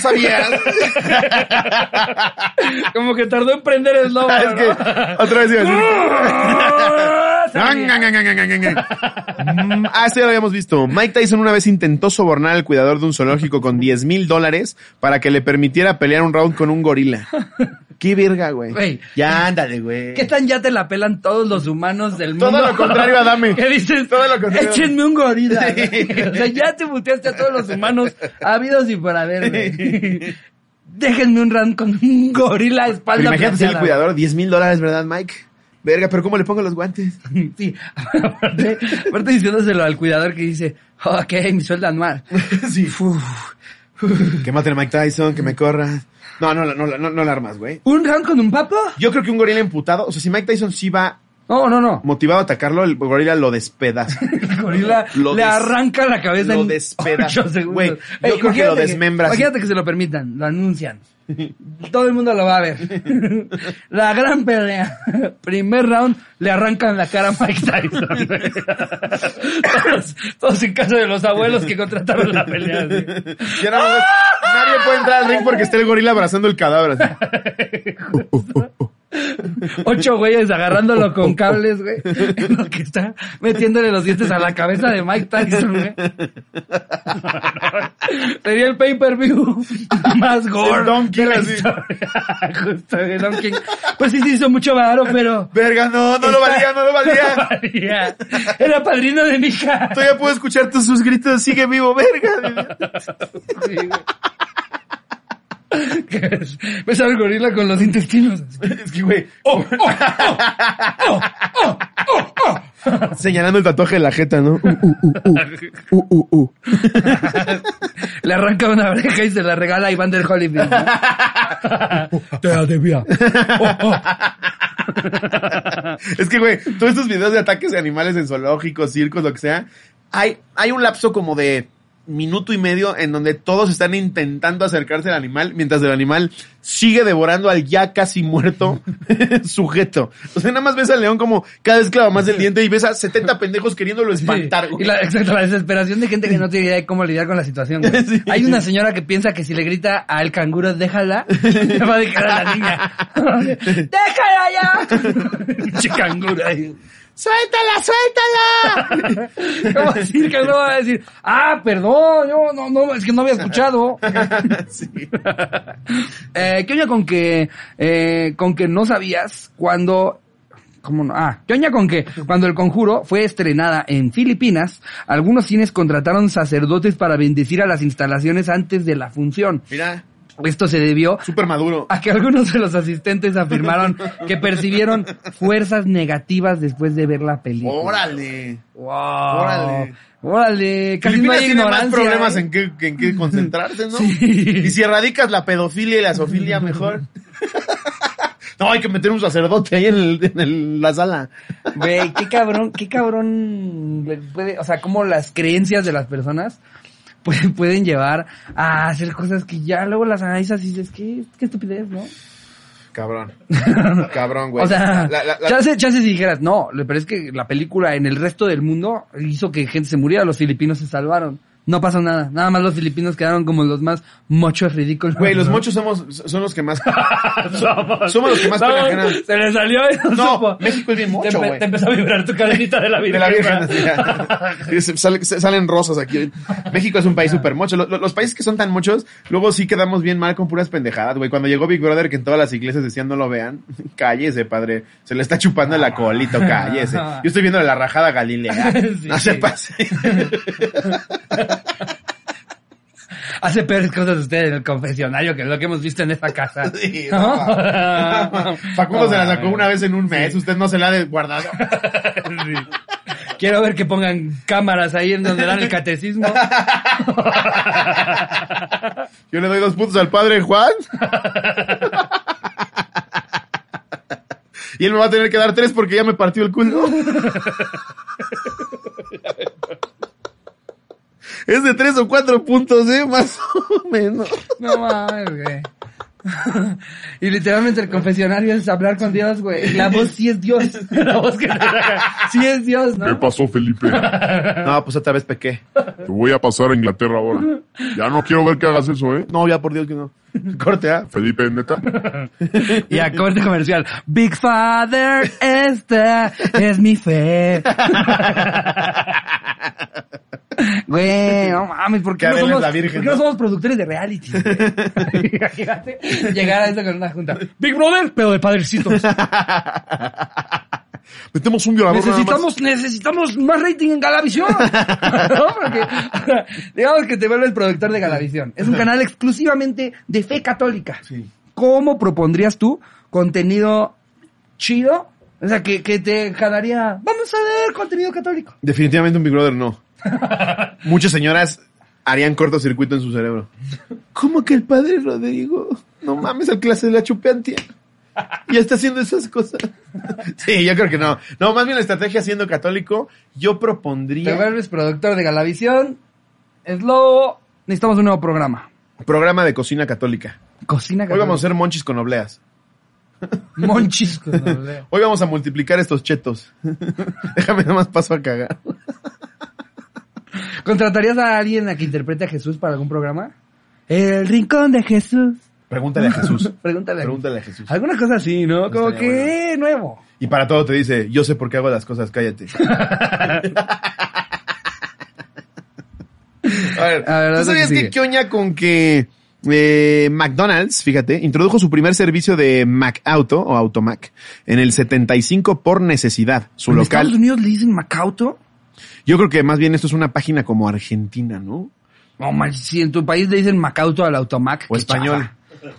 sabías? *laughs* Como que tardó en prender el logo. es que otra vez iba a decir. Mm, ah, ya lo habíamos visto. Mike Tyson una vez intentó sobornar al cuidador de un zoológico con 10 mil dólares para que le permitiera pelear un round con un gorila. Qué verga, güey. Güey. Ya ándale, güey. ¿Qué tan ya te la pelan todos los humanos del mundo? Todo lo contrario a Dame. *laughs* ¿Qué dices? Todo lo contrario. Échenme un gorila. Sí. güey. *laughs* O sea, ya te muteaste a todos los humanos habidos y por haber, güey. Déjenme un run con un gorila a Pero espalda imagínate ser el plateada. cuidador, 10 mil dólares, ¿verdad, Mike? Verga, pero ¿cómo le pongo los guantes? *laughs* Sí, aparte, aparte diciéndoselo al cuidador que dice, ok, mi sueldo anual. *laughs* sí. Uf. Que maten a Mike Tyson, que me corra. No, no, no, no, no, la armas, güey. ¿Un round con un papo? Yo creo que un gorila emputado, o sea, si Mike Tyson sí va No, no, no. motivado a atacarlo, el gorila lo despedaza. *laughs* El gorila Lo le arranca la cabeza lo en despedaza. Güey, yo creo que lo desmembra. Imagínate que se lo permitan, lo anuncian. Todo el mundo lo va a ver. *laughs* La gran pelea. Primer round, le arrancan la cara a Mike Tyson. todos, todos en casa de los abuelos que contrataron la pelea. nadie puede entrar al ring porque está el gorila abrazando el cadáver. así. *laughs* Ocho güeyes agarrándolo con *laughs* cables, güey. En *laughs* lo que está metiéndole los dientes a la cabeza de Mike Tyson, güey. *laughs* Sería el pay-per-view más gore. De la así. historia. Justo, el Donkey. Pues sí se hizo mucho varo, pero... Verga, no, no lo valía, no lo No valía. Era padrino de mi hija. Todavía puedo escuchar tus sus gritos, sigue vivo, verga. Sí, güey. ¿Qué *laughs* ves? Al gorila con los intestinos. Es que, güey, ¡Oh, oh, oh! ¡Oh, oh, oh, oh! *laughs* señalando el tatuaje de la jeta, ¿no? Uh, uh, uh, uh, *laughs* uh, uh, uh. Le arranca una oreja y se la regala a Iván del. ¿no? Te la debía. Es que, güey, todos estos videos de ataques de animales en zoológicos, circos, lo que sea, hay, hay un lapso como de minuto y medio en donde todos están intentando acercarse al animal mientras el animal sigue devorando al ya casi muerto *laughs* sujeto. O sea, nada más ves al león como cada vez clava más el diente y ves a 70 pendejos queriéndolo espantar, Sí. Y la, exacto, la desesperación de gente que no tiene idea de cómo lidiar con la situación. *laughs* Sí. Hay una señora que piensa que si le grita al canguro, déjala, *laughs* le va a dejar a la niña. ¡Déjala ya! Pinche canguro ahí. ¡Suéltala, suéltala! ¿Cómo decir que no va a decir, ah, perdón, yo no, no, es que no había escuchado? Sí. Eh, ¿Qué oña con que, eh, con que no sabías cuando, ¿cómo no? Ah, ¿qué oña con que cuando el conjuro fue estrenada en Filipinas, algunos cines contrataron sacerdotes para bendecir a las instalaciones antes de la función? Mira, Esto se debió maduro. a que algunos de los asistentes afirmaron que percibieron fuerzas negativas después de ver la película. ¡Órale! ¡Wow! Órale. Órale, casi no Filipinas hay tiene más problemas ¿eh? en qué, en qué concentrarse, ¿no? *laughs* Sí. Y si erradicas la pedofilia y la zoofilia, mejor. *laughs* no, hay que meter un sacerdote ahí en, el- en el- la sala. Güey, qué cabrón, qué cabrón puede, o sea, cómo las creencias de las personas pueden, *laughs* pueden llevar a hacer cosas que ya luego las analizas y dices, qué, qué estupidez, ¿no? Cabrón. *laughs* Cabrón, güey. o sea, La- la- la- chance, chance si dijeras, no, pero es que la película en el resto del mundo hizo que gente se muriera, los filipinos se salvaron. No pasó nada, nada más los filipinos quedaron como los más mochos ridículos. Güey, los ¿no? mochos somos, son los que más... *laughs* somos, somos los que más ajenan. Se le salió y no, No, supo. México es bien Te mocho, empe- güey. Te empezó a vibrar tu cadenita de la De Virgen. la Virgen. ¿verdad? así, ya. *laughs* Y se- sale- se- salen rosas aquí. México es un país súper mocho. Lo- lo- Los, países que son tan mochos, luego sí quedamos bien mal con puras pendejadas, güey. Cuando llegó Big Brother, que en todas las iglesias decían no lo vean, *laughs* cállese, padre. Se le está chupando la colita, cállese. Yo estoy viendo la rajada Galilea. Sí, no se pase. *laughs* Hace peores cosas usted en el confesionario que lo que hemos visto en esta casa. *laughs* Sí, *laughs* ¿No? no. Facundo se la sacó una vez en un mes. Usted no se la ha guardado. Sí. Quiero ver que pongan cámaras ahí en donde dan el catecismo. Yo le doy dos puntos al padre Juan. Y él me va a tener que dar tres porque ya me partió el culo. Es de tres o cuatro puntos, ¿eh? Más *laughs* o menos. No mames, güey. y literalmente el confesionario es hablar con Dios, güey. La voz sí es Dios. *laughs* La voz que sí es Dios, ¿Qué ¿no? pasó, Felipe? *laughs* No, pues otra vez pequé. Te voy a pasar a Inglaterra ahora. Ya no quiero ver que hagas eso, ¿eh? No, ya por Dios que no. Corte, ¿ah? Felipe, neta. Y a corte comercial. Big Father, esta es mi fe. Güey, no *laughs* mames, ¿por qué, no somos, la virgen, ¿por qué no ¿no? somos productores de reality? *laughs* Imagínate llegar a eso con una junta. Big Brother, pero de padrecitos. *laughs* Metemos un violador más. Necesitamos, necesitamos más rating en Galavisión. ¿No? Porque, digamos que te vuelves productor de Galavisión. Es un canal exclusivamente de fe católica. Sí. ¿Cómo propondrías tú contenido chido? O sea, que, que te jalaría, vamos a ver contenido católico. Definitivamente un Big Brother no. *laughs* Muchas señoras harían cortocircuito en su cerebro. ¿Cómo que el padre Rodrigo? No mames, al clase de la chupeantia. Y está haciendo esas cosas. *laughs* Sí, yo creo que no. No, más bien la estrategia siendo católico, yo Te propondría vuelves productor de Galavisión. Es lobo. Necesitamos un nuevo programa. programa de cocina católica. Cocina Hoy católica. vamos a hacer monchis con obleas. Monchis. con *laughs* doble. Hoy vamos a multiplicar estos chetos. Déjame nada más paso a cagar. *laughs* ¿Contratarías a alguien a que interprete a Jesús para algún programa? El rincón de Jesús. Pregúntale a Jesús. *laughs* Pregúntale. a- Pregúntale a Jesús. Alguna cosa así, ¿no? Como Estaría que nuevo. Y para todo te dice, yo sé por qué hago las cosas, cállate. *laughs* a ver, A ver, ¿tú sabías que que oña con que eh, McDonald's, fíjate, introdujo su primer servicio de MacAuto o Automac en el 75 por necesidad. Su ¿En Estados local. Unidos le dicen Macauto? Yo creo que más bien esto es una página como argentina, ¿no? No, man, si en tu país le dicen Macauto al Automac. O español.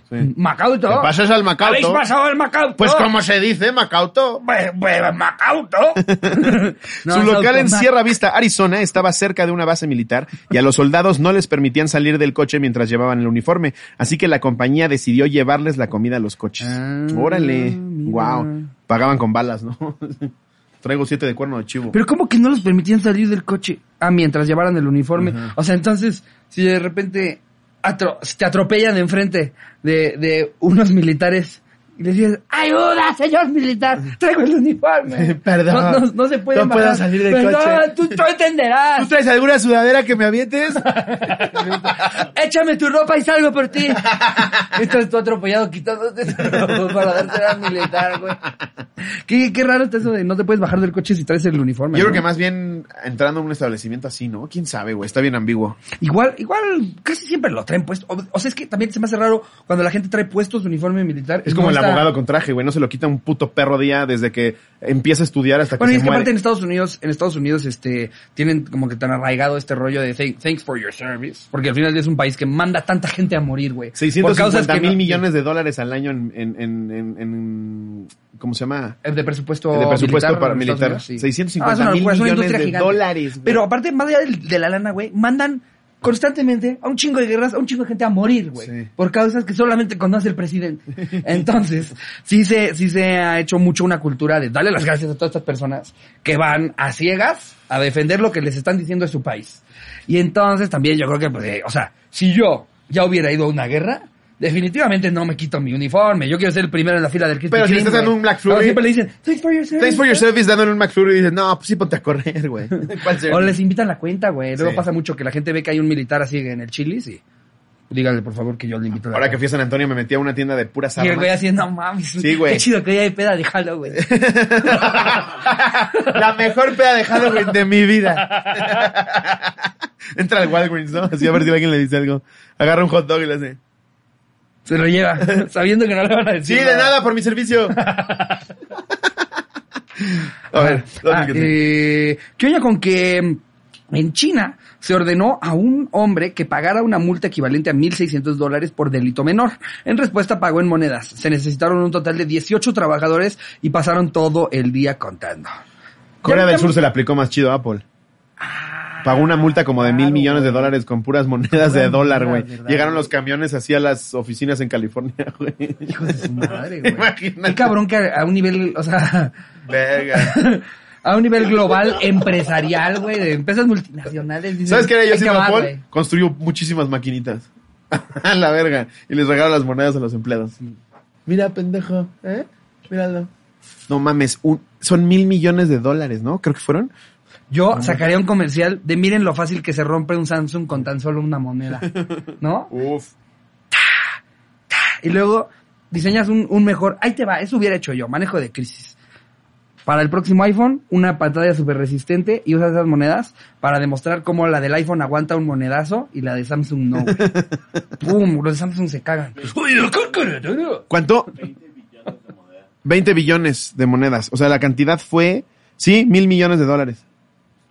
Sí. Macauto. ¿Te pasas al Macauto? ¿Habéis pasado el Macauto? Pues como se dice, Macauto. Pues, pues, Macauto. *laughs* *laughs* No, Su local en. Sierra Vista, Arizona, estaba cerca de una base militar y a los soldados no les permitían salir del coche mientras llevaban el uniforme, así que la compañía decidió llevarles la comida a los coches. Ah, Órale, mira. wow, pagaban con balas, ¿no? *laughs* Traigo siete de cuerno de chivo. Pero ¿cómo que no los permitían salir del coche? Ah, mientras llevaran el uniforme. O sea, entonces, si de repente atro- te atropellan enfrente de, de unos militares y les dices, ¡ayuda, señor militar! ¡Traigo el uniforme! *laughs* Perdón. No, no, no se puede No puedo salir del coche. Tú, tú entenderás. ¿Tú traes alguna sudadera que me avientes? *laughs* Échame tu ropa y salgo por ti. *laughs* Entonces tú atropellado quitándote tu ropa para darte al militar, güey. Qué, qué raro está eso de no te puedes bajar del coche si traes el uniforme. Yo ¿no? creo que más bien entrando a un establecimiento así, ¿no? ¿Quién sabe, güey? Está bien ambiguo. Igual, igual, casi siempre lo traen puesto. O, o sea, es que también se me hace raro cuando la gente trae puestos uniforme militar. Es como está- abogado con traje, güey. No se lo quita un puto perro día desde que empieza a estudiar hasta que Bueno, y se es que aparte en Estados Unidos, en Estados Unidos, este, tienen como que tan arraigado este rollo de "Thank- thanks for your service. Porque al final es un país que manda tanta gente a morir, güey. Por causas 650 que mil no- millones de dólares al año en, en, en, en- en- ¿cómo se llama? El de presupuesto, El de presupuesto militar, para militar. Unidos, sí. 650 Ah, mil millones de gigante. dólares, güey. Pero aparte, más allá de, la lana, güey, mandan constantemente a un chingo de guerras, a un chingo de gente a morir, güey. Sí. Por causas que solamente conoce el presidente. *laughs* Entonces, sí se, sí se ha hecho mucho una cultura de darle las gracias a todas estas personas que van a ciegas a defender lo que les están diciendo de su país. Y entonces también yo creo que, pues, eh, o sea, si yo ya hubiera ido a una guerra, definitivamente no me quito mi uniforme. Yo quiero ser el primero en la fila del Krispy Pero si estás dando un Black Pero siempre le dicen, thanks for your service. Thanks for your service, dándole un McFlurry y dices, no, pues sí ponte a correr, güey. *laughs* *laughs* ¿Cuál O les invitan la cuenta, güey. Luego Sí. pasa mucho que la gente ve que hay un militar así en el Chilis y díganle por favor que yo le invito a la Ahora que fui a San Antonio me metí a una tienda de puras Y el güey armas. no mames. Sí, güey. Qué chido que hoy hay peda de Halloween. *laughs* La mejor peda de Halloween de mi vida. Entra al Walgreens, ¿no? Así a ver si alguien le dice algo. Agarra un hot dog y le hace. Se lo lleva, *laughs* sabiendo que no le van a Sí, decir. de nada por mi servicio. *laughs* A ver, Ah, que- eh, ¿Qué oña con que en China se ordenó a un hombre que pagara una multa equivalente a 1.600 dólares por delito menor? En respuesta pagó en monedas. Se necesitaron un total de 18 trabajadores y pasaron todo el día contando. Corea del Sur se le aplicó más chido a Apple. Pagó una multa como de mil millones de dólares con puras monedas de dólar, güey. monedas, ¿verdad, Llegaron los camiones así a las oficinas en California, *laughs* güey. Hijo de su madre, güey. Imagínate. Qué cabrón que a un nivel, o sea, Verga. *laughs* a un nivel global empresarial, güey, de empresas multinacionales. dicen, ¿Sabes qué era yo "Ahí te haciendo güey". Construyó muchísimas maquinitas. *laughs* A la verga. Y les regalo las monedas a los empleados. Mira, pendejo, ¿eh? Míralo. No mames, un- son mil millones de dólares, ¿no? Creo que fueron. Yo sacaría un comercial de miren lo fácil que se rompe un Samsung con tan solo una moneda. ¿No? *laughs* Uf. Y luego diseñas un, un mejor. Ahí te va, eso hubiera hecho yo, manejo de crisis. Para el próximo iPhone, una pantalla súper resistente y usas esas monedas para demostrar cómo la del iPhone aguanta un monedazo y la de Samsung no. *laughs* ¡Pum! Los de Samsung se cagan. ¿Cuánto? 20 billones de monedas. O sea, la cantidad fue, sí, mil millones de dólares.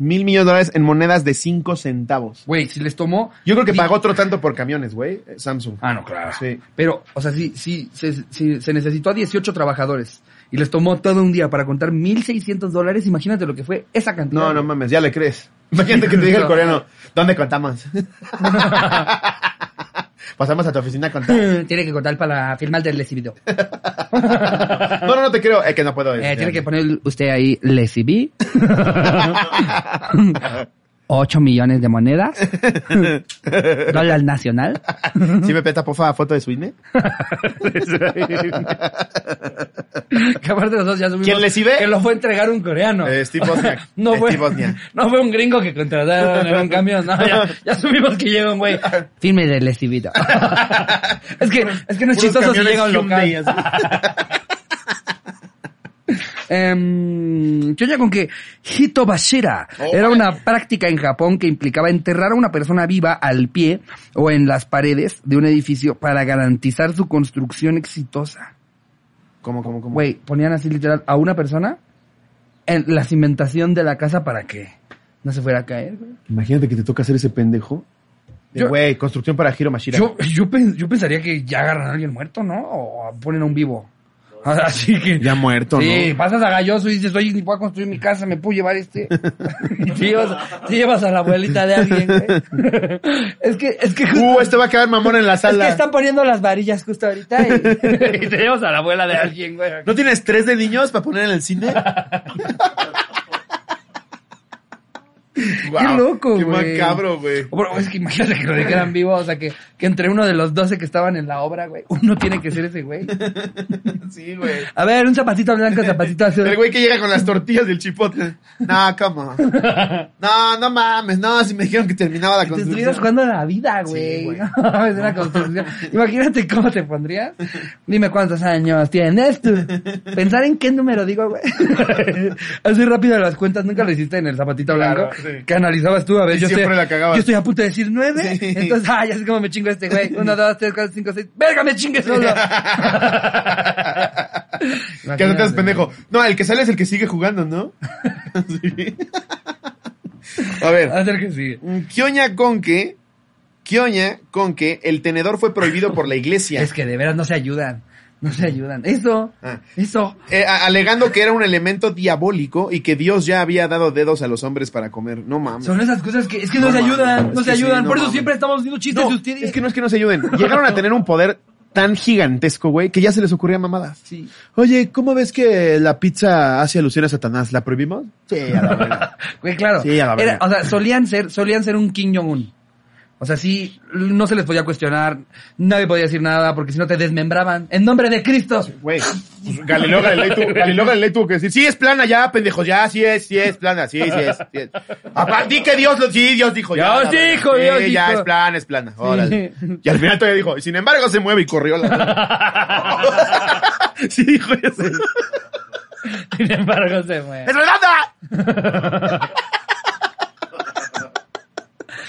Mil millones de dólares en monedas de 5 centavos. Güey, si les tomó. Yo creo que pagó otro tanto por camiones, güey. eh, Samsung. Ah, no, claro. Sí. Pero, o sea, sí, sí, se, sí, se necesitó a 18 trabajadores y les tomó todo un día para contar 1.600 dólares. Imagínate lo que fue esa cantidad. No, no mames, ya le crees. *laughs* Imagínate que te diga el coreano, ¿dónde contamos? *laughs* Pasamos a tu oficina a contar. *laughs* Tiene que contar para filmar del recibido. *laughs* No, no, no te creo. Es que no puedo. Eh, tiene que poner usted ahí recibí. *laughs* 8 millones de monedas. *laughs* Dólar nacional. *laughs* ¿Sí me peta, porfa, foto de su INE? *laughs* que aparte nosotros ya subimos ¿Quién recibe? que lo fue a entregar un coreano. Eh, Steve Wozniak. No fue, Steve Wozniak. no fue un gringo que contrataron en un camión, no, ya, ya subimos que llega un güey. Firme del recibido. es que, es que no es Puros chistoso si llega un local. Em, ¿Qué onda con que Hito Bashira Oh, era una práctica en Japón que implicaba enterrar a una persona viva al pie o en las paredes de un edificio para garantizar su construcción exitosa? ¿Cómo, cómo, cómo? Güey, ponían así literal a una persona en la cimentación de la casa para que no se fuera a caer, güey. Imagínate que te toca hacer ese pendejo. De, Yo- Güey, construcción para Hiro Mashira. Yo, yo, yo pensaría que ya agarran a alguien muerto, ¿no? O ponen a un vivo. *laughs* Así que... Ya muerto, Sí, ¿no? pasas a Galloso y dices, oye, ni puedo construir mi casa, me puedo llevar este. *laughs* y te llevas, te llevas a la abuelita de alguien, güey. *laughs* es que, es que justo- Uh, este va a quedar mamón en la es que sala. están poniendo las varillas justo ahorita y, y te llevas a la abuela de alguien, güey. ¿No tienes tres de niños para poner en el cine? Guau, loco, Qué güey. macabro, güey. Bro, es que imagínate que lo dijeran vivo, o sea, que, que entre uno de los 12 que estaban en la obra, güey, uno tiene que ser ese güey. *laughs* Sí, güey. A ver, un zapatito blanco, zapatito azul. El güey que llega con las tortillas del chipotle. No, ¿cómo? No, no mames, no, si me dijeron que terminaba la Te estuvieras construcción. jugando la vida, güey. Sí, güey. No, *laughs* es una construcción. Imagínate cómo te pondrías. Dime cuántos años tienes tú. Pensar en qué número digo, güey. *laughs* Así rápido las cuentas, nunca lo hiciste en el zapatito Claro, blanco. Sí. Que analizabas tú, a ver, Y yo siempre estoy, la cagabas. yo estoy a punto de decir nueve. Sí. Entonces, ah, ya sé cómo me chingo este güey. *laughs* Uno, dos, tres, cuatro, cinco, seis. ¡Verga, me chingue solo! *laughs* Que no te haces pendejo. No, el que sale es el que sigue jugando, ¿no? *laughs* Sí. A ver. A ver que sigue. Mm, Kioña con que, Kioña con que el tenedor fue prohibido por la iglesia. Es que de veras no se ayudan. *laughs* No se ayudan. Eso. Ah. Eso. Eh, alegando que era un elemento diabólico y que Dios ya había dado dedos a los hombres para comer. No mames. Son esas cosas que es que no, No se mames, ayudan, no se sí, ayudan. no Por eso mames. siempre estamos haciendo chistes No, de ustedes. es que no es que no se ayuden. Llegaron a tener un poder tan gigantesco, güey, que ya se les ocurría mamadas. Sí. Oye, ¿cómo ves que la pizza hace alusión a Satanás? ¿La prohibimos? Sí, a la. *laughs* Güey, claro. Sí, a la Era- verga. o sea, solían ser, solían ser un Jong-un. O sea, sí, no se les podía cuestionar, nadie podía decir nada, porque si no te desmembraban. En nombre de Cristo. Güey, pues Galileo Galilei tuvo, Galileo Galilei tuvo que decir, sí es plana ya, pendejo, ya, sí es, sí es plana, sí, sí es, sí es. Apá, di que Dios lo, sí, Dios dijo, ya. Dios verga. dijo, Sí, Dios ya dijo. es plana, es plana, órale. Y al final todavía dijo, sin embargo se mueve y corrió la. *laughs* Sí dijo eso. Sin embargo, se mueve. ¡Es redonda! *laughs*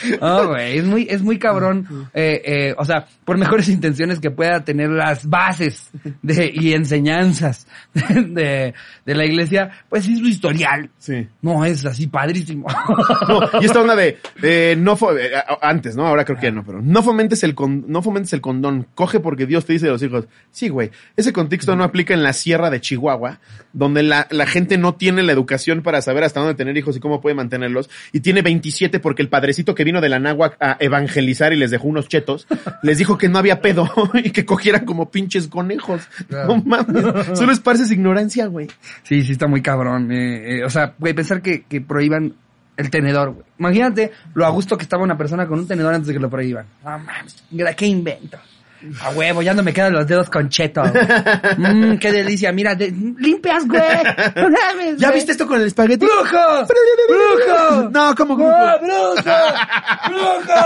*laughs* No, güey, es muy, es muy cabrón. Eh, eh, o sea, por mejores *laughs* intenciones que pueda tener las bases de, y enseñanzas *laughs* de, de la iglesia, pues sí, su historial. Sí. No, es así padrísimo. No, y esta onda de, eh, no eh, antes, ¿no? Ahora creo que ya no, pero no fomentes el con, no fomentes el condón, coge porque Dios te dice de los hijos. Sí, güey, ese contexto no aplica en la sierra de Chihuahua, donde la, la gente no tiene la educación para saber hasta dónde tener hijos y cómo puede mantenerlos, y tiene 27 porque el padrecito que vino de la náhuac a evangelizar y les dejó unos chetos, *laughs* les dijo que no había pedo *laughs* y que cogieran como pinches conejos. Claro. No mames, *laughs* solo esparces ignorancia, güey. Sí, sí está muy cabrón. eh, eh, o sea, güey, pensar que, que prohíban El tenedor, güey. Imagínate lo a gusto que estaba una persona con un tenedor antes de que lo prohíban. No mames, mira, qué invento. A huevo, ya no me quedan los dedos con cheto. Mmm, qué delicia. Mira, de- limpias, güey. No mames, ¿Ya güey. viste esto con el espagueti? ¡Brujo! ¡Brujo! No, ¿cómo que ¡Ah, brujo! ¡Brujo!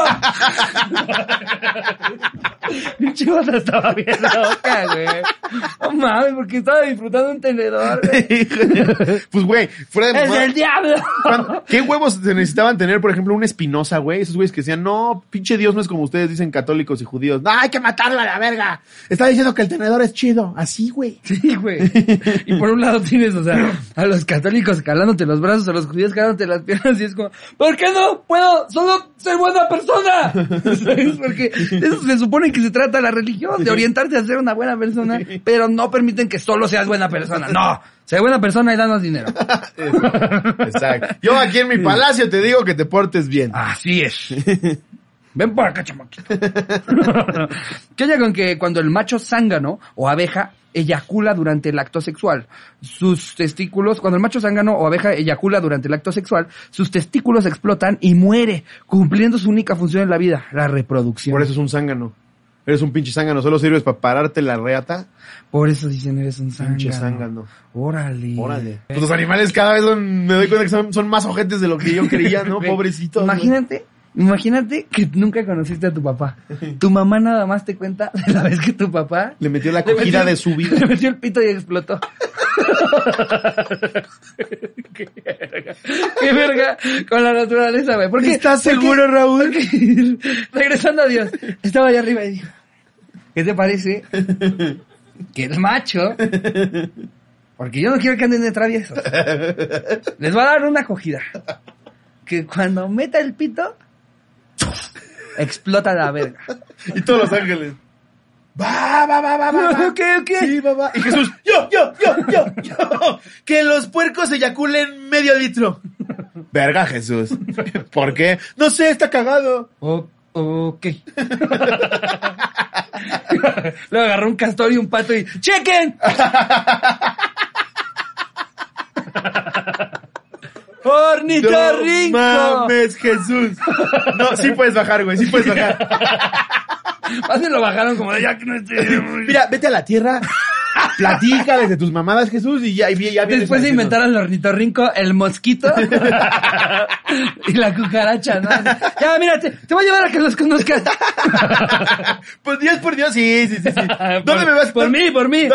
Mi chivota estaba bien loca, güey. No mames, porque estaba disfrutando un tenedor, güey. *laughs* pues, güey, fuera de ¡Es mamada, el diablo! ¿cuándo- ¿Qué huevos se necesitaban tener, por ejemplo, un Espinosa, güey? Esos güeyes que decían, no, pinche Dios no es como ustedes dicen católicos y judíos. No, hay que matarlo a la verga. Está diciendo que el tenedor es chido. Así, güey. Sí, güey. Y por un lado tienes, o sea, a los católicos calándote los brazos, a los judíos calándote las piernas, y es como, ¿por qué no puedo solo ser buena persona? *laughs* ¿Sabes? Porque eso se supone que se trata la religión, de orientarte a ser una buena persona, pero no permiten que solo seas buena persona. No, sé buena persona y danos dinero. Exacto. Yo aquí en mi palacio te digo que te portes bien. Así es. *laughs* Ven por acá, chamaquito. *laughs* ¿Qué haya con que cuando el macho zángano o abeja eyacula durante el acto sexual, sus testículos, cuando el macho zángano o abeja eyacula durante el acto sexual, sus testículos explotan y muere, cumpliendo su única función en la vida, la reproducción. Por eso es un zángano. Eres un pinche zángano. Solo sirves para pararte la reata. Por eso dicen eres un zángano. Pinche zángano. Órale. Órale. Pues los animales cada vez son, me doy cuenta que son, son más ojetes de lo que yo creía, ¿no? *laughs* Pobrecitos. Imagínate, imagínate que nunca conociste a tu papá. *laughs* Tu mamá nada más te cuenta de la vez que tu papá Le metió la cogida metió- de su vida. *laughs* Le metió el pito y explotó. *laughs* qué, verga, qué verga con la naturaleza, güey. ¿Por qué? ¿Estás ¿Por qué? seguro, Raúl? Porque, regresando a Dios, estaba allá arriba y dijo, ¿qué te parece que el macho, porque yo no quiero que anden de traviesos, les va a dar una acogida, que cuando meta el pito, *laughs* explota la verga. Y todos los ángeles. Va, va, va, va, va. Ok, ok. Sí, va, va. Y Jesús, yo, yo, yo, yo, yo. Que los puercos eyaculen medio litro. Verga, Jesús. ¿Por qué? No sé, está cagado. O- ok. *laughs* Luego agarró un castor y un pato y ¡Chequen! *laughs* No ¡Ornitorrinco! mames, Jesús. No, sí puedes bajar, güey, sí puedes bajar. *laughs* Más me lo bajaron como de ya que no estoy... *laughs* Mira, vete a la tierra, platica desde tus mamadas, Jesús, y ya, y ya vienes Después de inventar al ornitorrinco, el mosquito *laughs* y la cucaracha, ¿no? Ya, mira, te, te voy a llevar a que los conozcas. Pues Dios por Dios, sí, sí, sí, sí. ¿Dónde Por- me vas? Por mí, por mí.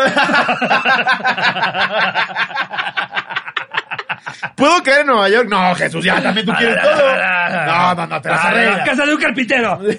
¿Puedo caer en Nueva York? No, Jesús, ya también tú quieres todo. No, no, no, te las arreglas. casa de un carpintero. *laughs*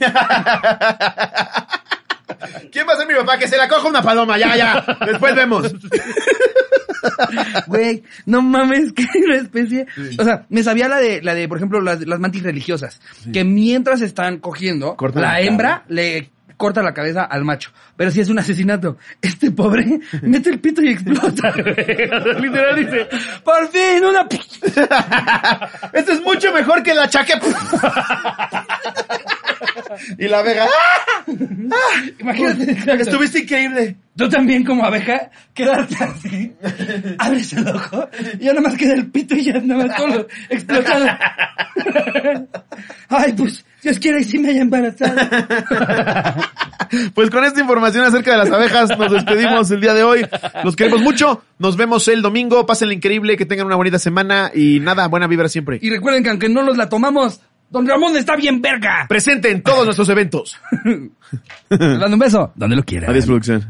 ¿Quién va a ser mi papá? Que se la coja una paloma, ya, ya. Después vemos. *laughs* Güey, no mames, *laughs* que una especie. O sea, me sabía la de, la de, por ejemplo, las, las mantis religiosas. Que mientras están cogiendo, Cortan la la hembra le corta la cabeza al macho. Pero si es un asesinato, este pobre *laughs* mete el pito y explota, literal dice, por fin, una... *laughs* Esto es mucho mejor que la chaque. *laughs* y la abeja. ¡ah! *laughs* Imagínate. Estuviste increíble. Tú también como abeja, quedarte así, abres el ojo, y ya nada más queda el pito y ya nada más todo explotado. *laughs* Ay, pues, Dios quiera y sí me haya embarazado. *laughs* Pues con esta información acerca de las abejas nos despedimos el día de hoy. Los queremos mucho. Nos vemos el domingo. Pásenla increíble, que tengan una bonita semana y nada, buena vibra siempre. Y recuerden que aunque no nos la tomamos, Don Ramón está bien verga. Presente en todos nuestros eventos. *laughs* Dando un beso. Donde lo quiera. Adiós, producción.